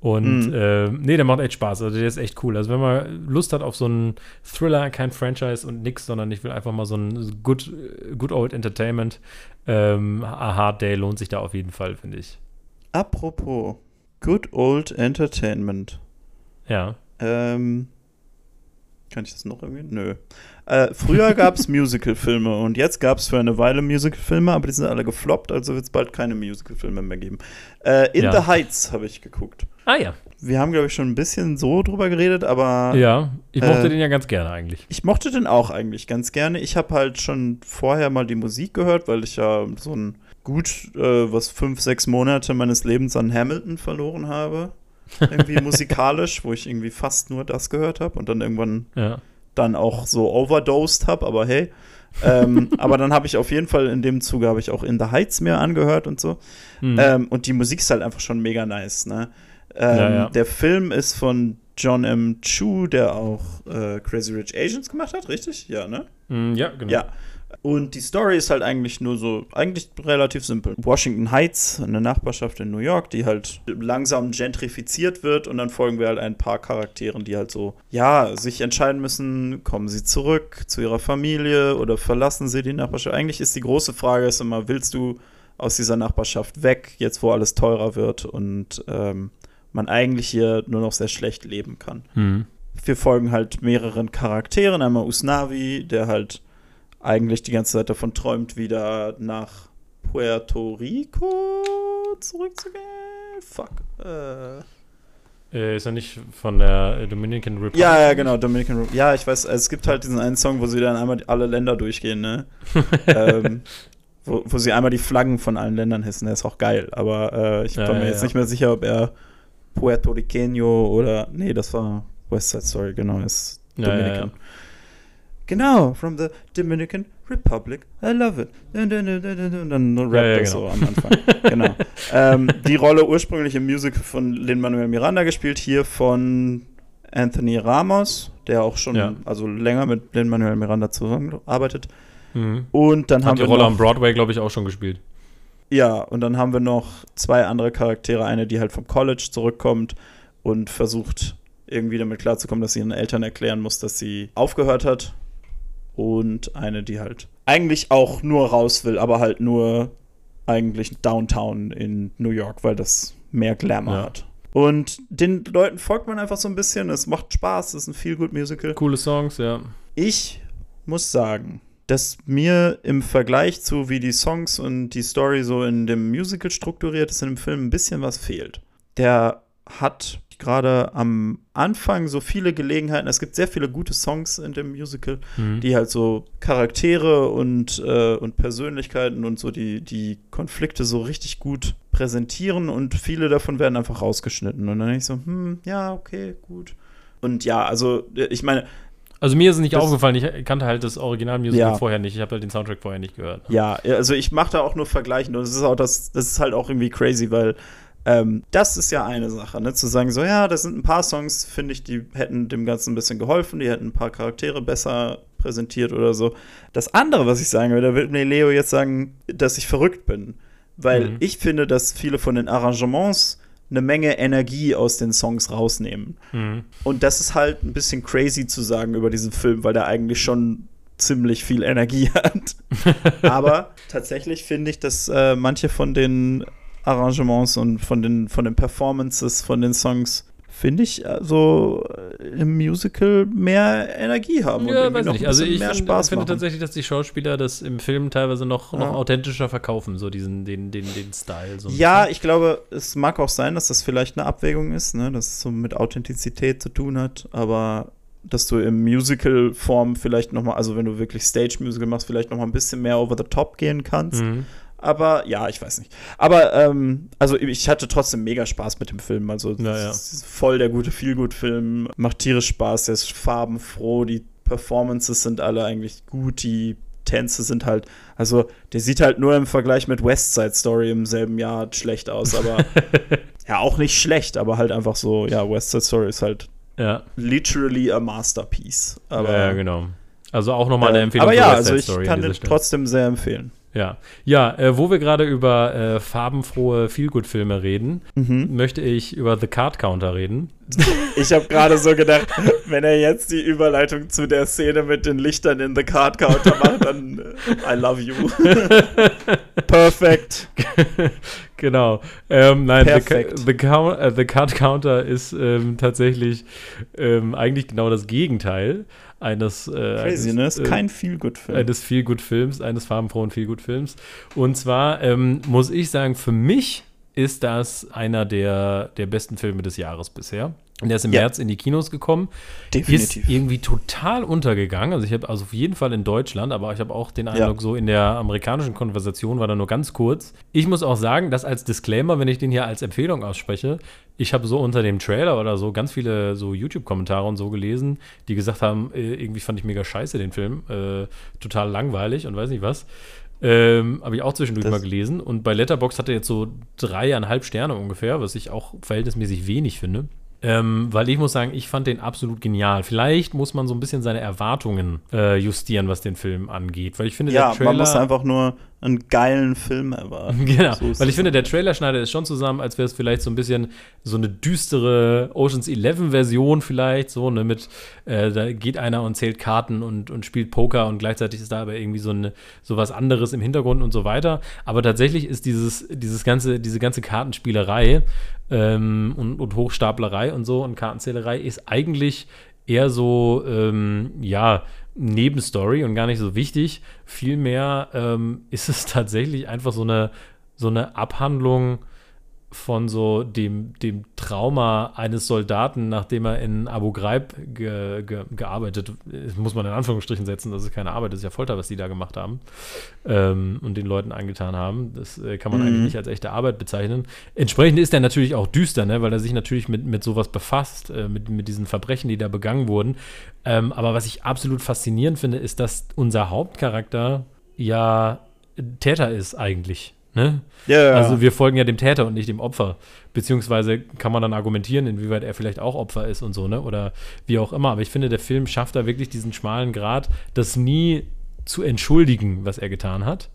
S1: Und mhm. äh, nee, der macht echt Spaß. Also der ist echt cool. Also wenn man Lust hat auf so einen Thriller, kein Franchise und nix, sondern ich will einfach mal so ein Good, good Old Entertainment, ähm, A Hard Day lohnt sich da auf jeden Fall, finde ich.
S2: Apropos Good Old Entertainment.
S1: Ja.
S2: Ähm, kann ich das noch irgendwie? Nö. Äh, früher <laughs> gab es Musical-Filme und jetzt gab es für eine Weile Musical-Filme, aber die sind alle gefloppt, also wird es bald keine Musical-Filme mehr geben. Äh, In ja. the Heights habe ich geguckt.
S1: Ah ja.
S2: Wir haben, glaube ich, schon ein bisschen so drüber geredet, aber.
S1: Ja, ich mochte äh, den ja ganz gerne eigentlich.
S2: Ich mochte den auch eigentlich ganz gerne. Ich habe halt schon vorher mal die Musik gehört, weil ich ja so ein gut, äh, was fünf, sechs Monate meines Lebens an Hamilton verloren habe. Irgendwie <laughs> musikalisch, wo ich irgendwie fast nur das gehört habe und dann irgendwann ja. dann auch so overdosed habe, aber hey. ähm, <laughs> aber dann habe ich auf jeden Fall in dem Zuge habe ich auch In the Heights mir angehört und so. Mhm. Ähm, und die Musik ist halt einfach schon mega nice, ne? Ähm, ja, ja. Der Film ist von John M. Chu, der auch äh, Crazy Rich Asians gemacht hat, richtig? Ja, ne?
S1: Mm, ja, genau.
S2: Ja. Und die Story ist halt eigentlich nur so, eigentlich relativ simpel. Washington Heights, eine Nachbarschaft in New York, die halt langsam gentrifiziert wird und dann folgen wir halt ein paar Charakteren, die halt so, ja, sich entscheiden müssen, kommen sie zurück zu ihrer Familie oder verlassen sie die Nachbarschaft. Eigentlich ist die große Frage ist immer, willst du aus dieser Nachbarschaft weg, jetzt wo alles teurer wird und ähm, man eigentlich hier nur noch sehr schlecht leben kann. Mhm. Wir folgen halt mehreren Charakteren. Einmal Usnavi, der halt eigentlich die ganze Zeit davon träumt, wieder nach Puerto Rico zurückzugehen. Fuck.
S1: Äh. Äh, ist er nicht von der Dominican Republic?
S2: Ja, ja, genau, Dominican Republic. Ja, ich weiß, es gibt halt diesen einen Song, wo sie dann einmal alle Länder durchgehen, ne? <laughs> ähm, wo, wo sie einmal die Flaggen von allen Ländern hissen. Der ist auch geil, aber äh, ich ja, bin mir ja, jetzt ja. nicht mehr sicher, ob er Puerto Riqueño oder. Nee, das war West Side Story, genau, ist Dominican. Ja, genau, from the Dominican Republic, I love it. Und dann rappt ja, das genau. so am Anfang. genau. <laughs> ähm, die Rolle ursprünglich im Musical von Lin-Manuel Miranda gespielt, hier von Anthony Ramos, der auch schon ja. also länger mit Lin-Manuel Miranda zusammenarbeitet. Mhm. Und dann Hat haben
S1: die Rolle am Broadway, glaube ich, auch schon gespielt.
S2: Ja, und dann haben wir noch zwei andere Charaktere. Eine, die halt vom College zurückkommt und versucht irgendwie damit klarzukommen, dass sie ihren Eltern erklären muss, dass sie aufgehört hat. Und eine, die halt eigentlich auch nur raus will, aber halt nur eigentlich Downtown in New York, weil das mehr Glamour ja. hat. Und den Leuten folgt man einfach so ein bisschen. Es macht Spaß, es ist ein feel good Musical.
S1: Coole Songs, ja.
S2: Ich muss sagen, dass mir im Vergleich zu wie die Songs und die Story so in dem Musical strukturiert ist, in dem Film ein bisschen was fehlt. Der hat gerade am Anfang so viele Gelegenheiten. Es gibt sehr viele gute Songs in dem Musical, mhm. die halt so Charaktere und, äh, und Persönlichkeiten und so die, die Konflikte so richtig gut präsentieren und viele davon werden einfach rausgeschnitten. Und dann denke ich so, hm, ja, okay, gut. Und ja, also ich meine,
S1: also mir ist es nicht das, aufgefallen, ich kannte halt das Originalmusical ja. vorher nicht. Ich habe halt den Soundtrack vorher nicht gehört.
S2: Ja, also ich mache da auch nur Vergleichen und das ist auch das, das ist halt auch irgendwie crazy, weil ähm, das ist ja eine Sache, ne? Zu sagen, so ja, das sind ein paar Songs, finde ich, die hätten dem Ganzen ein bisschen geholfen, die hätten ein paar Charaktere besser präsentiert oder so. Das andere, was ich sagen will, da wird mir Leo jetzt sagen, dass ich verrückt bin. Weil mhm. ich finde, dass viele von den Arrangements eine Menge Energie aus den Songs rausnehmen. Mhm. Und das ist halt ein bisschen crazy zu sagen über diesen Film, weil der eigentlich schon ziemlich viel Energie <laughs> hat. <laughs> Aber tatsächlich finde ich, dass äh, manche von den Arrangements und von den, von den Performances von den Songs finde ich, also im Musical mehr Energie haben.
S1: Ja, und weiß nicht. Also ich mehr find, Spaß finde tatsächlich, dass die Schauspieler das im Film teilweise noch, ja. noch authentischer verkaufen, so diesen, den, den, den Style. So
S2: ja, ich glaube, es mag auch sein, dass das vielleicht eine Abwägung ist, ne, dass es so mit Authentizität zu tun hat, aber dass du im Musical-Form vielleicht noch mal, also wenn du wirklich Stage-Musical machst, vielleicht noch mal ein bisschen mehr over the top gehen kannst. Mhm. Aber ja, ich weiß nicht. Aber ähm, also ich hatte trotzdem mega Spaß mit dem Film. Also
S1: ja,
S2: voll der gute Feelgood-Film. Macht tierisch Spaß, der ist farbenfroh, die Performances sind alle eigentlich gut, die Tänze sind halt, also der sieht halt nur im Vergleich mit West Side Story im selben Jahr schlecht aus, aber <laughs> ja, auch nicht schlecht, aber halt einfach so, ja, West Side Story ist halt
S1: ja.
S2: literally a masterpiece. Aber,
S1: ja, genau. Also auch nochmal eine äh, Empfehlung.
S2: Aber ja, also ich kann den trotzdem sehr empfehlen.
S1: Ja, ja äh, wo wir gerade über äh, farbenfrohe Feelgood-Filme reden, mhm. möchte ich über The Card Counter reden. <laughs>
S2: Ich habe gerade so gedacht, wenn er jetzt die Überleitung zu der Szene mit den Lichtern in The Card Counter macht, dann äh, I love you. <laughs> Perfekt.
S1: genau. Ähm, nein, Perfekt. The, the, uh, the, Card Counter ist ähm, tatsächlich ähm, eigentlich genau das Gegenteil eines äh,
S2: Crazy, ne? Ist kein Feelgood-Film.
S1: Eines Feelgood-Films, eines farbenfrohen Feelgood-Films. Und zwar ähm, muss ich sagen, für mich ist das einer der, der besten Filme des Jahres bisher. Der ist im ja. März in die Kinos gekommen.
S2: Definitiv.
S1: Ist irgendwie total untergegangen. Also ich habe also auf jeden Fall in Deutschland, aber ich habe auch den Eindruck, ja. so in der amerikanischen Konversation war da nur ganz kurz. Ich muss auch sagen, dass als Disclaimer, wenn ich den hier als Empfehlung ausspreche, ich habe so unter dem Trailer oder so ganz viele so YouTube-Kommentare und so gelesen, die gesagt haben, äh, irgendwie fand ich mega scheiße den Film, äh, total langweilig und weiß nicht was. Ähm, Habe ich auch zwischendurch das mal gelesen. Und bei Letterbox hat er jetzt so dreieinhalb Sterne ungefähr, was ich auch verhältnismäßig wenig finde. Ähm, weil ich muss sagen, ich fand den absolut genial. Vielleicht muss man so ein bisschen seine Erwartungen äh, justieren, was den Film angeht. Weil ich finde,
S2: ja, der Trailer. Man muss einfach nur einen geilen Film erwarten. <laughs>
S1: genau. So weil ich finde, der Trailer schneidet es schon zusammen, als wäre es vielleicht so ein bisschen so eine düstere Oceans 11 Version vielleicht, so, ne, mit, äh, da geht einer und zählt Karten und, und spielt Poker und gleichzeitig ist da aber irgendwie so eine, so was anderes im Hintergrund und so weiter. Aber tatsächlich ist dieses, dieses ganze, diese ganze Kartenspielerei ähm, und, und Hochstaplerei und so und Kartenzählerei ist eigentlich eher so, ähm, ja, Nebenstory und gar nicht so wichtig. Vielmehr ähm, <laughs> ist es tatsächlich einfach so eine, so eine Abhandlung von so dem, dem Trauma eines Soldaten, nachdem er in Abu Ghraib ge, ge, gearbeitet, muss man in Anführungsstrichen setzen, das ist keine Arbeit, das ist ja Folter, was die da gemacht haben ähm, und den Leuten angetan haben. Das äh, kann man mhm. eigentlich nicht als echte Arbeit bezeichnen. Entsprechend ist er natürlich auch düster, ne, weil er sich natürlich mit, mit sowas befasst, äh, mit, mit diesen Verbrechen, die da begangen wurden. Ähm, aber was ich absolut faszinierend finde, ist, dass unser Hauptcharakter ja Täter ist eigentlich. Ne?
S2: Ja.
S1: Also wir folgen ja dem Täter und nicht dem Opfer. Beziehungsweise kann man dann argumentieren, inwieweit er vielleicht auch Opfer ist und so, ne? Oder wie auch immer. Aber ich finde, der Film schafft da wirklich diesen schmalen Grad, das nie zu entschuldigen, was er getan hat.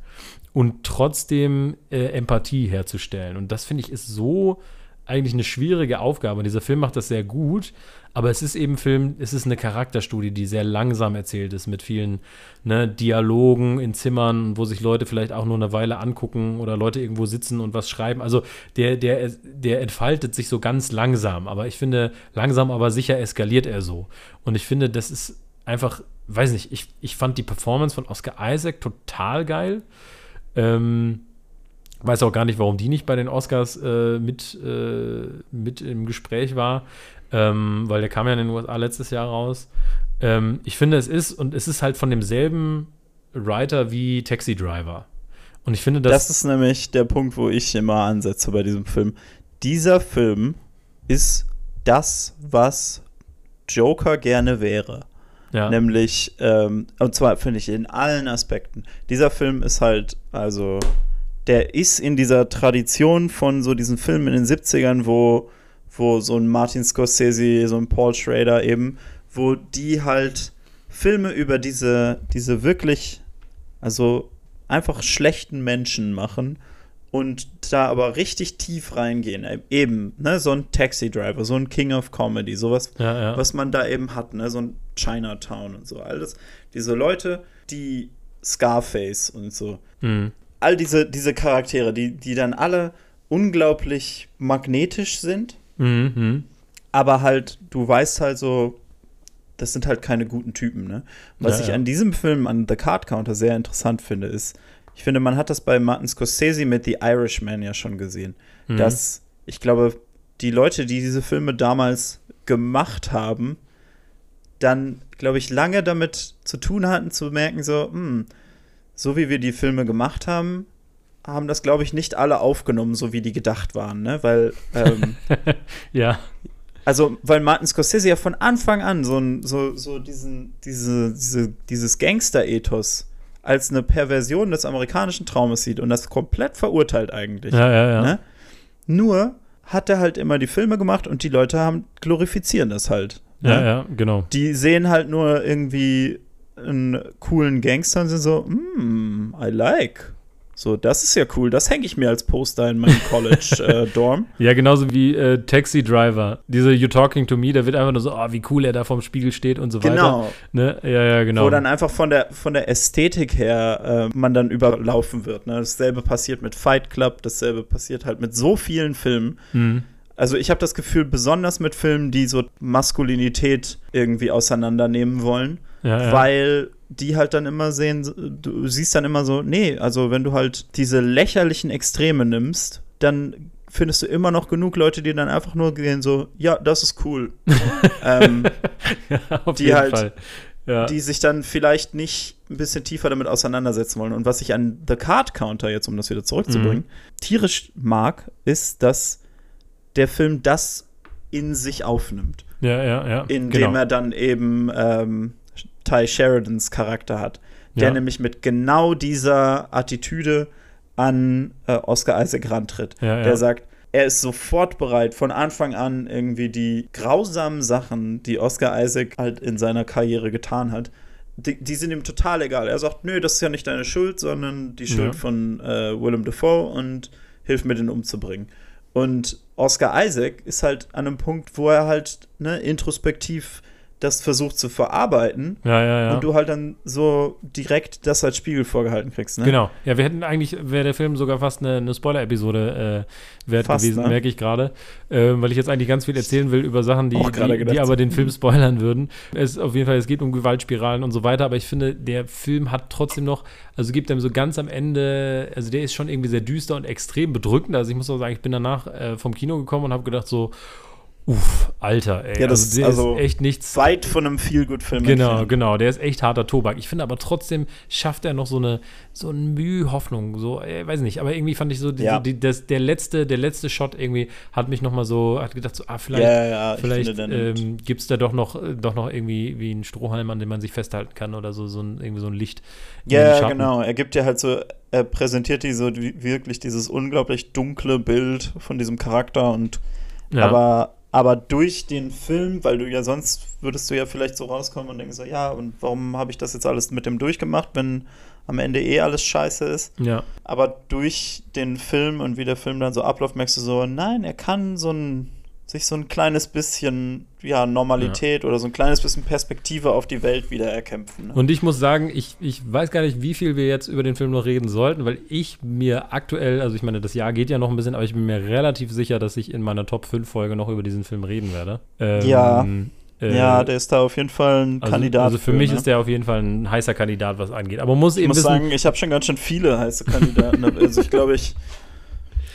S1: Und trotzdem äh, Empathie herzustellen. Und das finde ich ist so eigentlich eine schwierige Aufgabe. Und dieser Film macht das sehr gut, aber es ist eben Film, es ist eine Charakterstudie, die sehr langsam erzählt ist, mit vielen ne, Dialogen in Zimmern, wo sich Leute vielleicht auch nur eine Weile angucken oder Leute irgendwo sitzen und was schreiben. Also der, der, der entfaltet sich so ganz langsam, aber ich finde, langsam aber sicher eskaliert er so. Und ich finde, das ist einfach, weiß nicht, ich, ich fand die Performance von Oscar Isaac total geil. Ähm, weiß auch gar nicht, warum die nicht bei den Oscars äh, mit, äh, mit im Gespräch war ähm, weil der kam ja in den USA letztes Jahr raus. Ähm, ich finde, es ist, und es ist halt von demselben Writer wie Taxi Driver. Und ich finde,
S2: das. Das ist nämlich der Punkt, wo ich immer ansetze bei diesem Film. Dieser Film ist das, was Joker gerne wäre. Ja. Nämlich, ähm, und zwar finde ich in allen Aspekten. Dieser Film ist halt, also, der ist in dieser Tradition von so diesen Filmen in den 70ern, wo wo so ein Martin Scorsese, so ein Paul Schrader eben, wo die halt Filme über diese, diese wirklich, also einfach schlechten Menschen machen und da aber richtig tief reingehen. Eben, ne, so ein Taxi Driver, so ein King of Comedy, sowas, ja, ja. was man da eben hat, ne, so ein Chinatown und so. Alles, diese Leute, die Scarface und so. Mhm. All diese, diese Charaktere, die, die dann alle unglaublich magnetisch sind Mhm. Aber halt, du weißt halt so, das sind halt keine guten Typen, ne? Was ja, ich ja. an diesem Film, an The Card Counter, sehr interessant finde, ist, ich finde, man hat das bei Martin Scorsese mit The Irishman ja schon gesehen, mhm. dass ich glaube, die Leute, die diese Filme damals gemacht haben, dann, glaube ich, lange damit zu tun hatten, zu merken, so, hm, so wie wir die Filme gemacht haben, haben das, glaube ich, nicht alle aufgenommen, so wie die gedacht waren, ne? Weil, ähm, <laughs>
S1: ja.
S2: Also, weil Martin Scorsese ja von Anfang an so, so, so diesen, diese, diese, dieses Gangster-Ethos als eine Perversion des amerikanischen Traumes sieht und das komplett verurteilt eigentlich.
S1: Ja, ja, ja. Ne?
S2: Nur hat er halt immer die Filme gemacht und die Leute haben glorifizieren das halt.
S1: Ne? Ja, ja, genau.
S2: Die sehen halt nur irgendwie einen coolen Gangster und sind so, mm, I like. So, das ist ja cool. Das hänge ich mir als Poster in meinem College-Dorm. <laughs>
S1: Äh, ja, genauso wie äh, Taxi Driver. Diese You Talking to Me, da wird einfach nur so, oh, wie cool er da vorm Spiegel steht und so
S2: genau.
S1: weiter. Ne? Ja, ja, genau.
S2: Wo dann einfach von der, von der Ästhetik her äh, man dann überlaufen wird. Ne? Dasselbe passiert mit Fight Club, dasselbe passiert halt mit so vielen Filmen. Mhm. Also ich habe das Gefühl, besonders mit Filmen, die so Maskulinität irgendwie auseinandernehmen wollen, ja, ja. weil die halt dann immer sehen, du siehst dann immer so, nee, also wenn du halt diese lächerlichen Extreme nimmst, dann findest du immer noch genug Leute, die dann einfach nur gehen so, ja, das ist cool. <laughs> ähm, ja, die halt, ja. die sich dann vielleicht nicht ein bisschen tiefer damit auseinandersetzen wollen. Und was ich an The Card Counter jetzt, um das wieder zurückzubringen, mhm. tierisch mag, ist, dass der Film das in sich aufnimmt.
S1: Ja, ja, ja.
S2: Indem genau. er dann eben ähm, Ty Sheridans Charakter hat, der ja. nämlich mit genau dieser Attitüde an äh, Oscar Isaac rantritt. Ja, der sagt, er ist sofort bereit, von Anfang an irgendwie die grausamen Sachen, die Oscar Isaac halt in seiner Karriere getan hat, die, die sind ihm total egal. Er sagt, nö, das ist ja nicht deine Schuld, sondern die Schuld von äh, Willem Dafoe und hilf mir, den umzubringen. Und Oscar Isaac ist halt an einem Punkt, wo er halt ne, introspektiv das versucht zu verarbeiten
S1: ja, ja, ja.
S2: und du halt dann so direkt das als Spiegel vorgehalten kriegst. Ne?
S1: Genau. Ja, wir hätten eigentlich, wäre der Film sogar fast eine, eine Spoiler-Episode äh, wert fast, gewesen, ne? merke ich gerade. Äh, weil ich jetzt eigentlich ganz viel erzählen will über Sachen, die, die, die, aber den Film spoilern würden. Es auf jeden Fall, es geht um Gewaltspiralen und so weiter, aber ich finde, der Film hat trotzdem noch, also gibt einem so ganz am Ende, also der ist schon irgendwie sehr düster und extrem bedrückend. Also ich muss auch sagen, ich bin danach äh, vom Kino gekommen und habe gedacht so, Uff, Alter, ey.
S2: Ja, das also, ist also echt nichts. Weit von einem Feel-Good-Film.
S1: Genau, entfernt. genau. Der ist echt harter Tobak. Ich finde aber trotzdem schafft er noch so eine, so eine Mühe Hoffnung. So, ich weiß nicht, aber irgendwie fand ich so, die, ja. die, das, der, letzte, der letzte Shot irgendwie hat mich noch mal so, hat gedacht, so, ah, vielleicht, ja, ja, vielleicht ähm, gibt es da doch noch, doch noch irgendwie wie einen Strohhalm, an dem man sich festhalten kann oder so, so ein, irgendwie so ein Licht.
S2: Ja, genau. Er gibt ja halt so, er präsentiert die so wirklich dieses unglaublich dunkle Bild von diesem Charakter und aber aber durch den Film, weil du ja sonst würdest du ja vielleicht so rauskommen und denken so, ja, und warum habe ich das jetzt alles mit dem durchgemacht, wenn am Ende eh alles scheiße ist.
S1: Ja.
S2: Aber durch den Film und wie der Film dann so abläuft, merkst du so, nein, er kann so ein, sich so ein kleines bisschen ja, Normalität ja. oder so ein kleines bisschen Perspektive auf die Welt wieder erkämpfen.
S1: Ne? Und ich muss sagen, ich, ich weiß gar nicht, wie viel wir jetzt über den Film noch reden sollten, weil ich mir aktuell, also ich meine, das Jahr geht ja noch ein bisschen, aber ich bin mir relativ sicher, dass ich in meiner Top 5 Folge noch über diesen Film reden werde.
S2: Ähm, ja. Äh, ja, der ist da auf jeden Fall ein
S1: also,
S2: Kandidat.
S1: Also für, für mich ne? ist der auf jeden Fall ein heißer Kandidat, was angeht. Aber muss
S2: ich
S1: eben
S2: muss
S1: wissen,
S2: sagen, ich habe schon ganz schön viele heiße Kandidaten. <laughs> also ich glaube, ich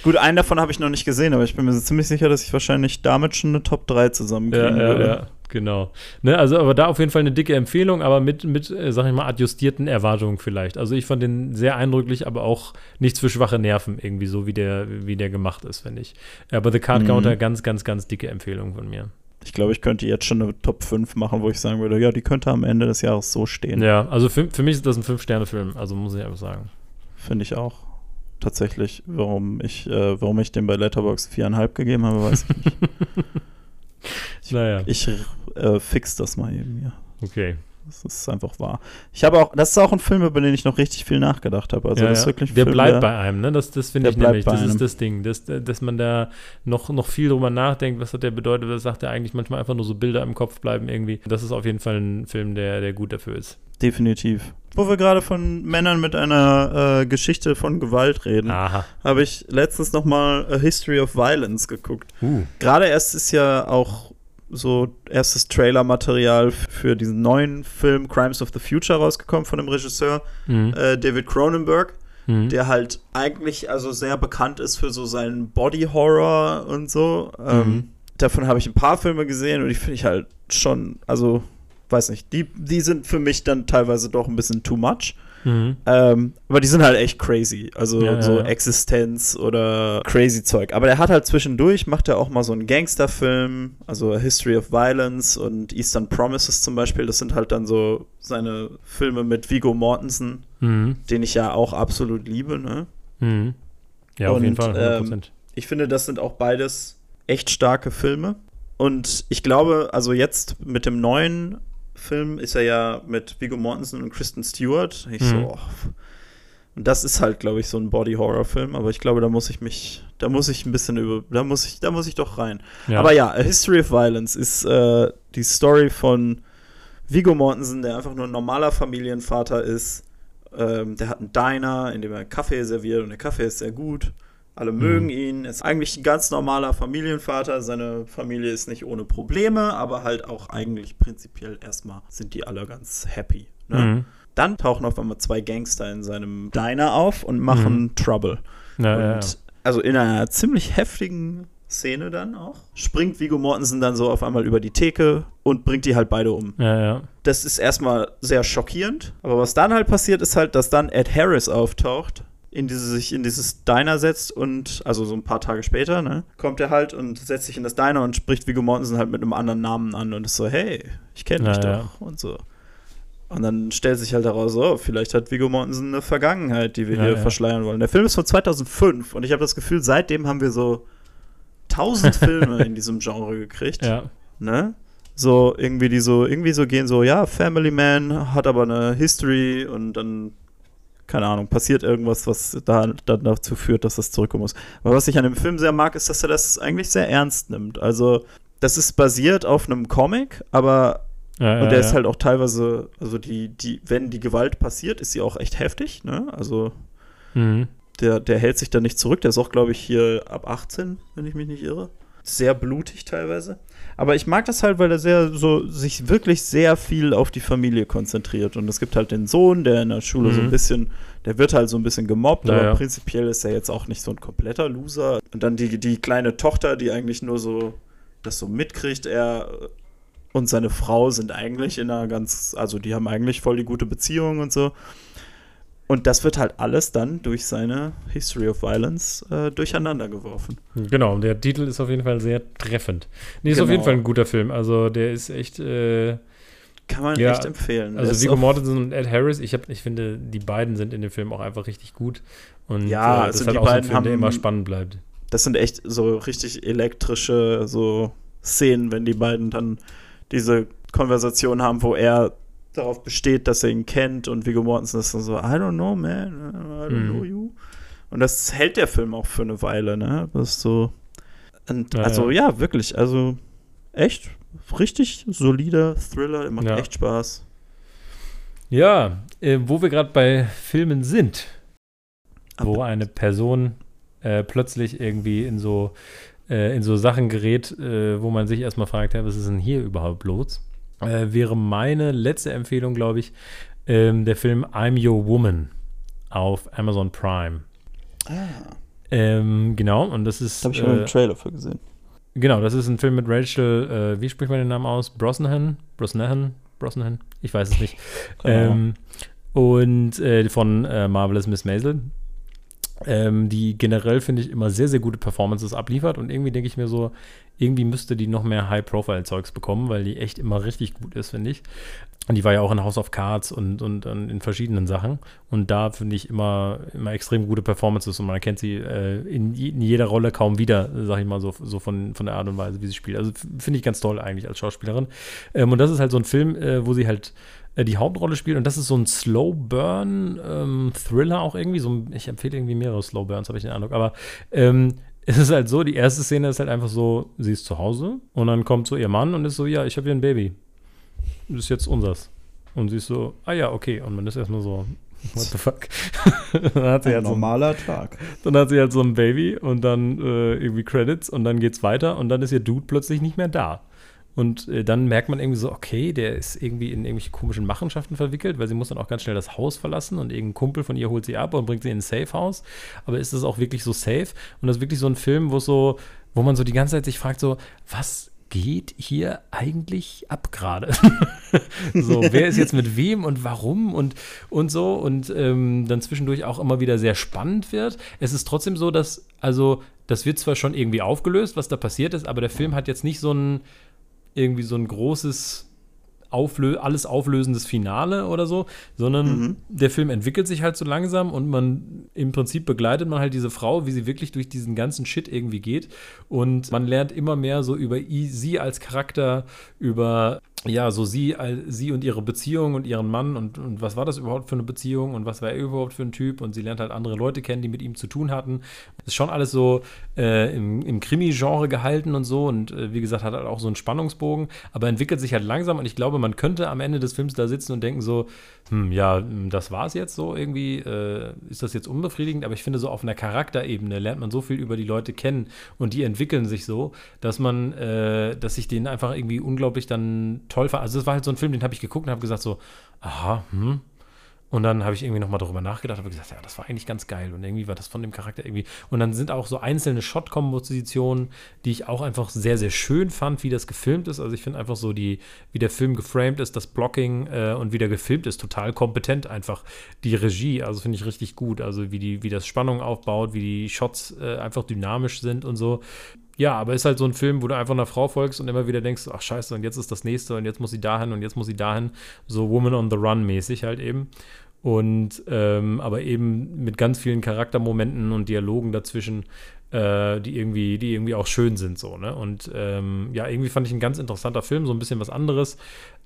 S2: Gut, einen davon habe ich noch nicht gesehen, aber ich bin mir ziemlich sicher, dass ich wahrscheinlich damit schon eine Top 3 zusammenkriegen
S1: ja, ja,
S2: würde.
S1: Ja, genau. Ne, also, aber da auf jeden Fall eine dicke Empfehlung, aber mit, mit äh, sag ich mal, adjustierten Erwartungen vielleicht. Also ich fand den sehr eindrücklich, aber auch nichts für schwache Nerven irgendwie, so wie der, wie der gemacht ist, finde ich. Aber The Card Counter, mhm. ganz, ganz, ganz dicke Empfehlung von mir.
S2: Ich glaube, ich könnte jetzt schon eine Top 5 machen, wo ich sagen würde, ja, die könnte am Ende des Jahres so stehen.
S1: Ja, also für, für mich ist das ein 5-Sterne-Film, also muss ich einfach sagen.
S2: Finde ich auch. Tatsächlich, warum ich, äh, warum ich dem bei Letterboxd viereinhalb gegeben habe, weiß ich nicht. <laughs> ich, naja. Ich äh, fix das mal eben hier.
S1: Okay.
S2: Das ist einfach wahr. Ich habe auch, das ist auch ein Film, über den ich noch richtig viel nachgedacht habe. Also
S1: ja,
S2: das ist wirklich
S1: der Film, bleibt der, bei einem, ne? Das, das finde ich nämlich, das ist das Ding, dass, dass man da noch, noch viel drüber nachdenkt, was hat der bedeutet, was sagt er eigentlich manchmal einfach nur so Bilder im Kopf bleiben irgendwie. Das ist auf jeden Fall ein Film, der, der gut dafür ist.
S2: Definitiv. Wo wir gerade von Männern mit einer äh, Geschichte von Gewalt reden, habe ich letztens noch mal A History of Violence geguckt. Uh. Gerade erst ist ja auch so erstes Trailer-Material für diesen neuen Film Crimes of the Future rausgekommen von dem Regisseur mhm. äh, David Cronenberg, mhm. der halt eigentlich also sehr bekannt ist für so seinen Body-Horror und so. Ähm, mhm. Davon habe ich ein paar Filme gesehen und die finde ich halt schon, also weiß nicht, die, die sind für mich dann teilweise doch ein bisschen too much. Mhm. Ähm, aber die sind halt echt crazy. Also ja, so ja. Existenz oder crazy Zeug. Aber der hat halt zwischendurch, macht er auch mal so einen Gangsterfilm, also History of Violence und Eastern Promises zum Beispiel. Das sind halt dann so seine Filme mit Vigo Mortensen, mhm. den ich ja auch absolut liebe. Ne?
S1: Mhm. Ja, auf und, jeden Fall. 100%.
S2: Ähm, ich finde, das sind auch beides echt starke Filme. Und ich glaube, also jetzt mit dem neuen Film ist er ja mit Viggo Mortensen und Kristen Stewart. Ich mhm. so, oh. Und das ist halt, glaube ich, so ein Body-Horror-Film, aber ich glaube, da muss ich mich, da muss ich ein bisschen über, da muss ich, da muss ich doch rein. Ja. Aber ja, A History of Violence ist äh, die Story von Viggo Mortensen, der einfach nur ein normaler Familienvater ist. Ähm, der hat einen Diner, in dem er Kaffee serviert und der Kaffee ist sehr gut. Alle mögen mhm. ihn. Er ist eigentlich ein ganz normaler Familienvater. Seine Familie ist nicht ohne Probleme, aber halt auch eigentlich prinzipiell erstmal sind die alle ganz happy. Ne? Mhm. Dann tauchen auf einmal zwei Gangster in seinem Diner auf und machen mhm. Trouble. Ja, und ja, ja. also in einer ziemlich heftigen Szene dann auch, springt Vigo Mortensen dann so auf einmal über die Theke und bringt die halt beide um.
S1: Ja, ja.
S2: Das ist erstmal sehr schockierend, aber was dann halt passiert, ist halt, dass dann Ed Harris auftaucht in diese, sich in dieses Diner setzt und, also so ein paar Tage später, ne, kommt er halt und setzt sich in das Diner und spricht Viggo Mortensen halt mit einem anderen Namen an und ist so, hey, ich kenne dich ja, doch und so. Und dann stellt sich halt heraus, oh, vielleicht hat Viggo Mortensen eine Vergangenheit, die wir ja, hier ja. verschleiern wollen. Der Film ist von 2005 und ich habe das Gefühl, seitdem haben wir so tausend <laughs> Filme in diesem Genre gekriegt.
S1: Ja.
S2: Ne? So irgendwie die so irgendwie so gehen so, ja, Family Man hat aber eine History und dann keine Ahnung, passiert irgendwas, was da, dann dazu führt, dass das zurückkommen muss. Aber was ich an dem Film sehr mag, ist, dass er das eigentlich sehr ernst nimmt. Also, das ist basiert auf einem Comic, aber ja, und der ja, ist halt auch teilweise, also die, die, wenn die Gewalt passiert, ist sie auch echt heftig, ne? Also mhm. der, der hält sich da nicht zurück, der ist auch, glaube ich, hier ab 18, wenn ich mich nicht irre. Sehr blutig teilweise. Aber ich mag das halt, weil er sehr so sich wirklich sehr viel auf die Familie konzentriert. Und es gibt halt den Sohn, der in der Schule mhm. so ein mhm. bisschen, der wird halt so ein bisschen gemobbt, naja. aber prinzipiell ist er jetzt auch nicht so ein kompletter Loser. Und dann die, die kleine Tochter, die eigentlich nur so das so mitkriegt, er und seine Frau sind eigentlich in einer ganz, also die haben eigentlich voll die gute Beziehung und so. Und das wird halt alles dann durch seine History of Violence äh, durcheinander geworfen.
S1: Genau, der Titel ist auf jeden Fall sehr treffend. Nee, ist genau. auf jeden genau. Fall ein guter Film. Also der ist echt. Äh,
S2: Kann man ja, echt empfehlen.
S1: Also Viggo Mortensen und Ed Harris, ich, hab, ich finde, die beiden sind in dem Film auch einfach richtig gut. Und
S2: ja,
S1: äh, das also ist halt auch so ein Film, haben, der immer spannend bleibt.
S2: Das sind echt so richtig elektrische so Szenen, wenn die beiden dann diese Konversation haben, wo er darauf besteht, dass er ihn kennt und Viggo Mortensen ist dann so, I don't know, man, I don't
S1: Mhm.
S2: know you. Und das hält der Film auch für eine Weile, ne? Das ist so. Und,
S1: Ja,
S2: also ja. wirklich, also echt richtig solider Thriller, der macht
S1: Ja.
S2: echt Spaß.
S1: Ja, äh, wo wir gerade bei Filmen sind, wo
S2: Aber-
S1: eine Person äh, plötzlich irgendwie in so, äh, in so Sachen gerät, äh, wo man sich erstmal fragt, ja, was ist denn hier überhaupt los? Äh, wäre meine letzte Empfehlung, glaube ich, ähm, der Film I'm Your Woman auf Amazon Prime.
S2: Ah,
S1: Ähm, genau, und das ist.
S2: habe ich schon
S1: äh,
S2: einen Trailer für gesehen.
S1: Genau, das ist ein Film mit Rachel, äh, wie spricht man den Namen aus? Brosnahan? Brosnahan? Brosnahan? Ich weiß es nicht. <laughs> Ähm, und äh, von äh, Marvelous Miss Maisel, ähm, die generell, finde ich, immer sehr, sehr gute Performances abliefert. Und irgendwie denke ich mir so, irgendwie müsste die noch mehr High-Profile-Zeugs bekommen, weil die echt immer richtig gut ist, finde ich. Und die war ja auch in House of Cards und, und, und in verschiedenen Sachen. Und da finde ich immer, immer extrem gute Performances und man erkennt sie äh, in, in jeder Rolle kaum wieder, sag ich mal, so, so von, von der Art und Weise, wie sie spielt. Also finde ich ganz toll eigentlich als Schauspielerin. Ähm, und das ist halt so ein Film, äh, wo sie halt äh, die Hauptrolle spielt und das ist so ein Slow Burn ähm, Thriller auch irgendwie. So ein, ich empfehle irgendwie mehrere Slow Burns, habe ich den Eindruck. Aber ähm, es ist halt so, die erste Szene ist halt einfach so, sie ist zu Hause und dann kommt so ihr Mann und ist so, ja, ich habe hier ein Baby. Das ist jetzt unseres. Und sie ist so, ah ja, okay. Und man ist erstmal so, what the fuck? <laughs> dann, hat sie
S2: Ein
S1: halt so,
S2: normaler Tag.
S1: dann hat sie halt so ein Baby und dann äh, irgendwie Credits und dann geht's weiter und dann ist ihr Dude plötzlich nicht mehr da. Und äh, dann merkt man irgendwie so, okay, der ist irgendwie in irgendwelche komischen Machenschaften verwickelt, weil sie muss dann auch ganz schnell das Haus verlassen und irgendein Kumpel von ihr holt sie ab und bringt sie in ein Safe-Haus. Aber ist das auch wirklich so safe? Und das ist wirklich so ein Film, wo so, wo man so die ganze Zeit sich fragt, so, was geht hier eigentlich ab gerade? <laughs> so, wer ist jetzt mit wem und warum und, und so und ähm, dann zwischendurch auch immer wieder sehr spannend wird. Es ist trotzdem so, dass, also, das wird zwar schon irgendwie aufgelöst, was da passiert ist, aber der Film hat jetzt nicht so ein, irgendwie so ein großes, auflö alles auflösendes Finale oder so, sondern
S2: Mhm.
S1: der Film entwickelt sich halt so langsam und man im Prinzip begleitet man halt diese Frau, wie sie wirklich durch diesen ganzen Shit irgendwie geht und man lernt immer mehr so über sie als Charakter, über ja, so sie, sie und ihre Beziehung und ihren Mann und, und was war das überhaupt für eine Beziehung und was war er überhaupt für ein Typ und sie lernt halt andere Leute kennen, die mit ihm zu tun hatten. Ist schon alles so äh, im, im Krimi-Genre gehalten und so und äh, wie gesagt, hat halt auch so einen Spannungsbogen, aber entwickelt sich halt langsam und ich glaube, man könnte am Ende des Films da sitzen und denken so, hm, ja, hm, das war es jetzt so irgendwie, äh, ist das jetzt unbefriedigend, aber ich finde so auf einer Charakterebene lernt man so viel über die Leute kennen und die entwickeln sich so, dass man, äh, dass ich den einfach irgendwie unglaublich dann toll fand. Also es war halt so ein Film, den habe ich geguckt und habe gesagt so, aha, hm, und dann habe ich irgendwie nochmal darüber nachgedacht, habe gesagt, ja, das war eigentlich ganz geil. Und irgendwie war das von dem Charakter irgendwie. Und dann sind auch so einzelne Shot-Kompositionen, die ich auch einfach sehr, sehr schön fand, wie das gefilmt ist. Also ich finde einfach so, die, wie der Film geframed ist, das Blocking äh, und wie der gefilmt ist, total kompetent einfach. Die Regie, also finde ich richtig gut. Also wie, die, wie das Spannung aufbaut, wie die Shots äh, einfach dynamisch sind und so. Ja, aber ist halt so ein Film, wo du einfach einer Frau folgst und immer wieder denkst, ach scheiße, und jetzt ist das nächste und jetzt muss sie dahin und jetzt muss sie dahin. So Woman on the Run mäßig halt eben. Und ähm, aber eben mit ganz vielen Charaktermomenten und Dialogen dazwischen, äh, die irgendwie, die irgendwie auch schön sind, so, ne? Und ähm, ja, irgendwie fand ich ein ganz interessanter Film, so ein bisschen was anderes.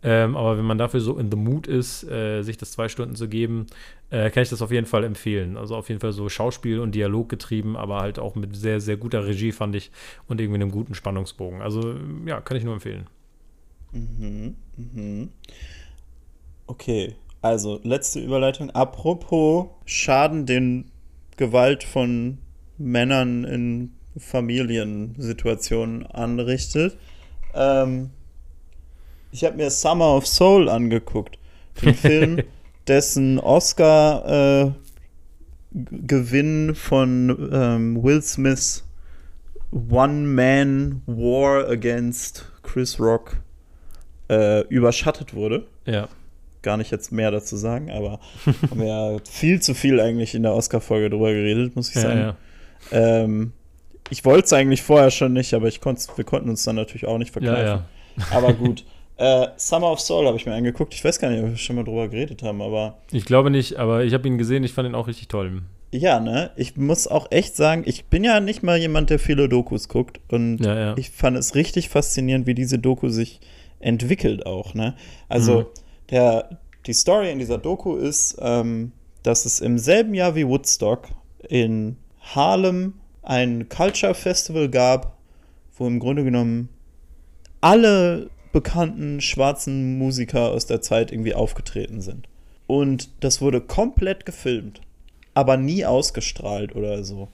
S1: Ähm, aber wenn man dafür so in the mood ist, äh, sich das zwei Stunden zu geben, äh, kann ich das auf jeden Fall empfehlen. Also auf jeden Fall so Schauspiel und Dialog getrieben, aber halt auch mit sehr, sehr guter Regie, fand ich, und irgendwie einem guten Spannungsbogen. Also ja, kann ich nur empfehlen.
S2: Mhm, mhm. Okay, also letzte Überleitung. Apropos Schaden, den Gewalt von Männern in Familiensituationen anrichtet. Ähm, ich habe mir Summer of Soul angeguckt. Den <laughs> Film, dessen Oscar-Gewinn von ähm, Will Smiths One-Man-War against Chris Rock äh, überschattet wurde.
S1: Ja.
S2: Gar nicht jetzt mehr dazu sagen, aber haben wir ja <laughs> viel zu viel eigentlich in der Oscar-Folge drüber geredet, muss ich
S1: Ja,
S2: sagen.
S1: ja.
S2: Ähm, ich wollte es eigentlich vorher schon nicht, aber ich wir konnten uns dann natürlich auch nicht
S1: Ja,
S2: vergleichen.
S1: ja. <laughs>
S2: Aber gut. Äh, Summer of Soul habe ich mir angeguckt. Ich weiß gar nicht, ob wir schon mal drüber geredet haben, aber
S1: Ich glaube nicht, aber ich habe ihn gesehen, ich fand ihn auch richtig toll.
S2: ja, ne? Ich muss auch echt sagen, ich bin ja nicht mal jemand, der viele Dokus guckt. Und
S1: Ja, ja.
S2: ich fand es richtig faszinierend, wie diese Doku sich entwickelt auch, ne? Also,
S1: Mhm.
S2: Der, die Story in dieser Doku ist, ähm, dass es im selben Jahr wie Woodstock in Harlem ein Culture Festival gab, wo im Grunde genommen alle bekannten schwarzen Musiker aus der Zeit irgendwie aufgetreten sind. Und das wurde komplett gefilmt, aber nie ausgestrahlt oder so.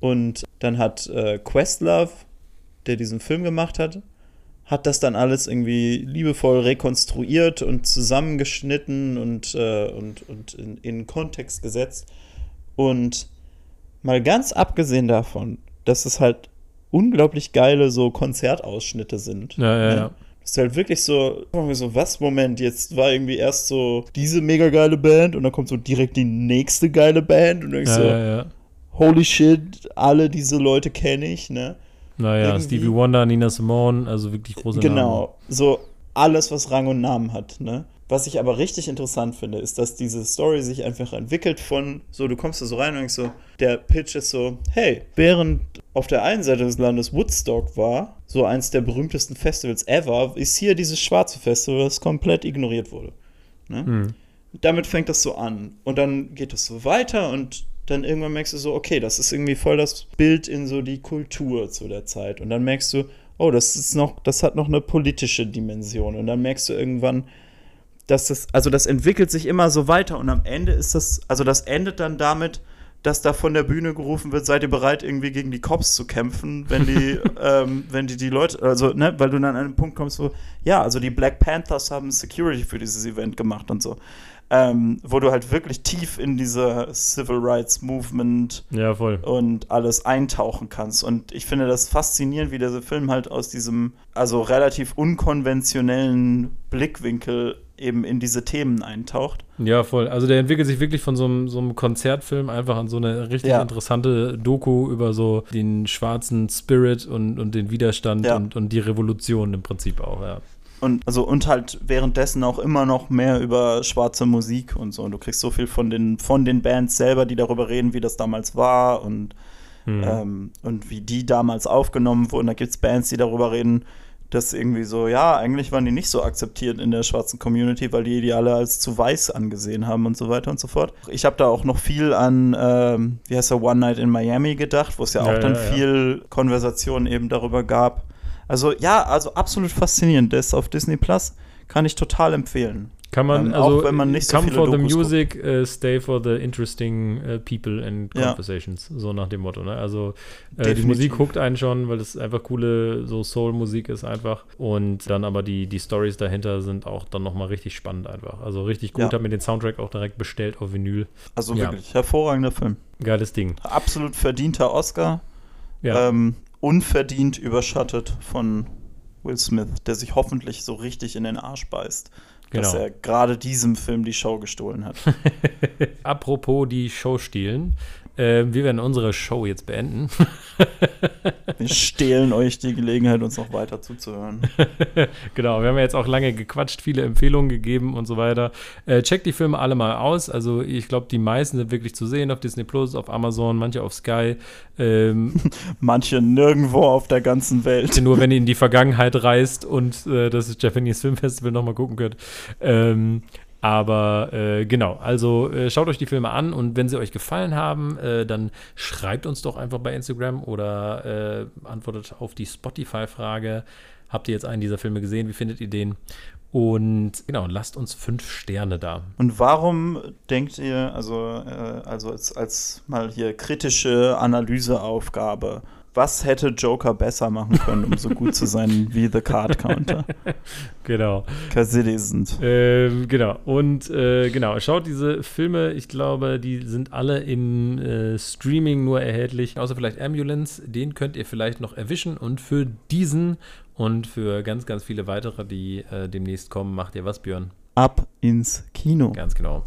S2: Und dann hat äh, Questlove, der diesen Film gemacht hat, hat das dann alles irgendwie liebevoll rekonstruiert und zusammengeschnitten und, äh, und, und in, in Kontext gesetzt. Und mal ganz abgesehen davon, dass es halt unglaublich geile so Konzertausschnitte sind.
S1: Ja, ja,
S2: ne?
S1: ja.
S2: Das ist halt wirklich so, so, was, Moment, jetzt war irgendwie erst so diese mega geile Band und dann kommt so direkt die nächste geile Band und dann denkst
S1: Ja,
S2: so,
S1: ja, ja.
S2: holy shit, alle diese Leute kenne ich, ne?
S1: Naja,
S2: Irgendwie-
S1: Stevie Wonder, Nina Simone, also wirklich große Namen.
S2: Genau, so alles, was Rang und Namen hat, ne? Was ich aber richtig interessant finde, ist, dass diese Story sich einfach entwickelt von, so, du kommst da so rein und denkst so, der Pitch ist so, hey, während auf der einen Seite des Landes Woodstock war, so eins der berühmtesten Festivals ever, ist hier dieses schwarze Festival, das komplett ignoriert wurde. Ne?
S1: Hm.
S2: damit fängt das so an. Und dann geht es so weiter und dann irgendwann merkst du so, okay, das ist irgendwie voll das Bild in so die Kultur zu der Zeit. Und dann merkst du, oh, das ist noch, das hat noch eine politische Dimension. Und dann merkst du irgendwann, dass das, also das entwickelt sich immer so weiter und am Ende ist das, also das endet dann damit, dass da von der Bühne gerufen wird, seid ihr bereit, irgendwie gegen die Cops zu kämpfen, wenn die, <laughs> ähm, wenn die die Leute, also, ne, weil du dann an einen Punkt kommst, wo, ja, also die Black Panthers haben Security für dieses Event gemacht und so. Ähm, wo du halt wirklich tief in diese Civil Rights Movement
S1: Ja,
S2: und alles eintauchen kannst. Und ich finde das faszinierend, wie dieser Film halt aus diesem, also relativ unkonventionellen Blickwinkel eben in diese Themen eintaucht.
S1: Ja, voll. Also der entwickelt sich wirklich von so einem, so einem Konzertfilm einfach an so eine richtig
S2: Ja.
S1: interessante Doku über so den schwarzen Spirit und, und den Widerstand
S2: Ja.
S1: und, und die Revolution im Prinzip auch, ja.
S2: Und, also, und halt währenddessen auch immer noch mehr über schwarze Musik und so. Und du kriegst so viel von den, von den Bands selber, die darüber reden, wie das damals war und,
S1: Hm.
S2: ähm, und wie die damals aufgenommen wurden. Da gibt es Bands, die darüber reden, dass irgendwie so, ja, eigentlich waren die nicht so akzeptiert in der schwarzen Community, weil die die alle als zu weiß angesehen haben und so weiter und so fort. Ich habe da auch noch viel an, ähm, wie heißt der, One Night in Miami gedacht, wo es ja auch
S1: Ja,
S2: dann
S1: ja, ja.
S2: viel Konversation eben darüber gab. Also ja, also absolut faszinierend. Der ist auf Disney Plus, kann ich total empfehlen.
S1: Kann man,
S2: Ähm,
S1: also
S2: auch wenn man nicht so
S1: come
S2: viele
S1: for the
S2: Dokus guckt.
S1: music, äh, stay for the interesting äh, people and
S2: Ja.
S1: conversations, so nach dem Motto. Ne? Also äh, die. Musik huckt einen schon, weil es einfach coole so Soul-Musik ist einfach. Und dann aber die, die Stories dahinter sind auch dann nochmal richtig spannend einfach. Also richtig gut,
S2: Ja.
S1: hab mir den Soundtrack auch direkt bestellt auf Vinyl.
S2: Also
S1: Ja.
S2: wirklich hervorragender Film.
S1: Geiles Ding.
S2: Absolut verdienter Oscar.
S1: Ja,
S2: Ähm, unverdient überschattet von Will Smith, der sich hoffentlich so richtig in den Arsch beißt, dass
S1: genau.
S2: er gerade diesem Film die Show gestohlen hat. <laughs>
S1: Apropos die Show stehlen. Äh, wir werden unsere Show jetzt beenden. <laughs>
S2: Wir stehlen euch die Gelegenheit, uns noch weiter zuzuhören. <laughs>
S1: genau, wir haben ja jetzt auch lange gequatscht, viele Empfehlungen gegeben und so weiter. Äh, checkt die Filme alle mal aus. Also ich glaube, die meisten sind wirklich zu sehen auf Disney Plus, auf Amazon, manche auf Sky. Ähm, <laughs>
S2: Manche nirgendwo auf der ganzen Welt.
S1: nur wenn ihr in die Vergangenheit reist und äh, das Japanese Film Festival nochmal gucken könnt. Ähm, aber äh, genau, also äh, schaut euch die Filme an und wenn sie euch gefallen haben, äh, dann schreibt uns doch einfach bei Instagram oder äh, antwortet auf die Spotify-Frage. Habt ihr jetzt einen dieser Filme gesehen? Wie findet ihr den? Und genau, lasst uns fünf Sterne da.
S2: Und warum denkt ihr, also, äh, also als, als mal hier kritische Analyseaufgabe, was hätte Joker besser machen können, um so gut zu sein wie The Card Counter? <laughs>
S1: Genau.
S2: Isn't.
S1: Ähm, genau. Und äh, genau, schaut diese Filme. Ich glaube, die sind alle im äh, Streaming nur erhältlich. Außer vielleicht Ambulance. Den könnt ihr vielleicht noch erwischen. Und für diesen und für ganz, ganz viele weitere, die äh, demnächst kommen, macht ihr was, Björn?
S2: Ab ins Kino.
S1: Ganz genau.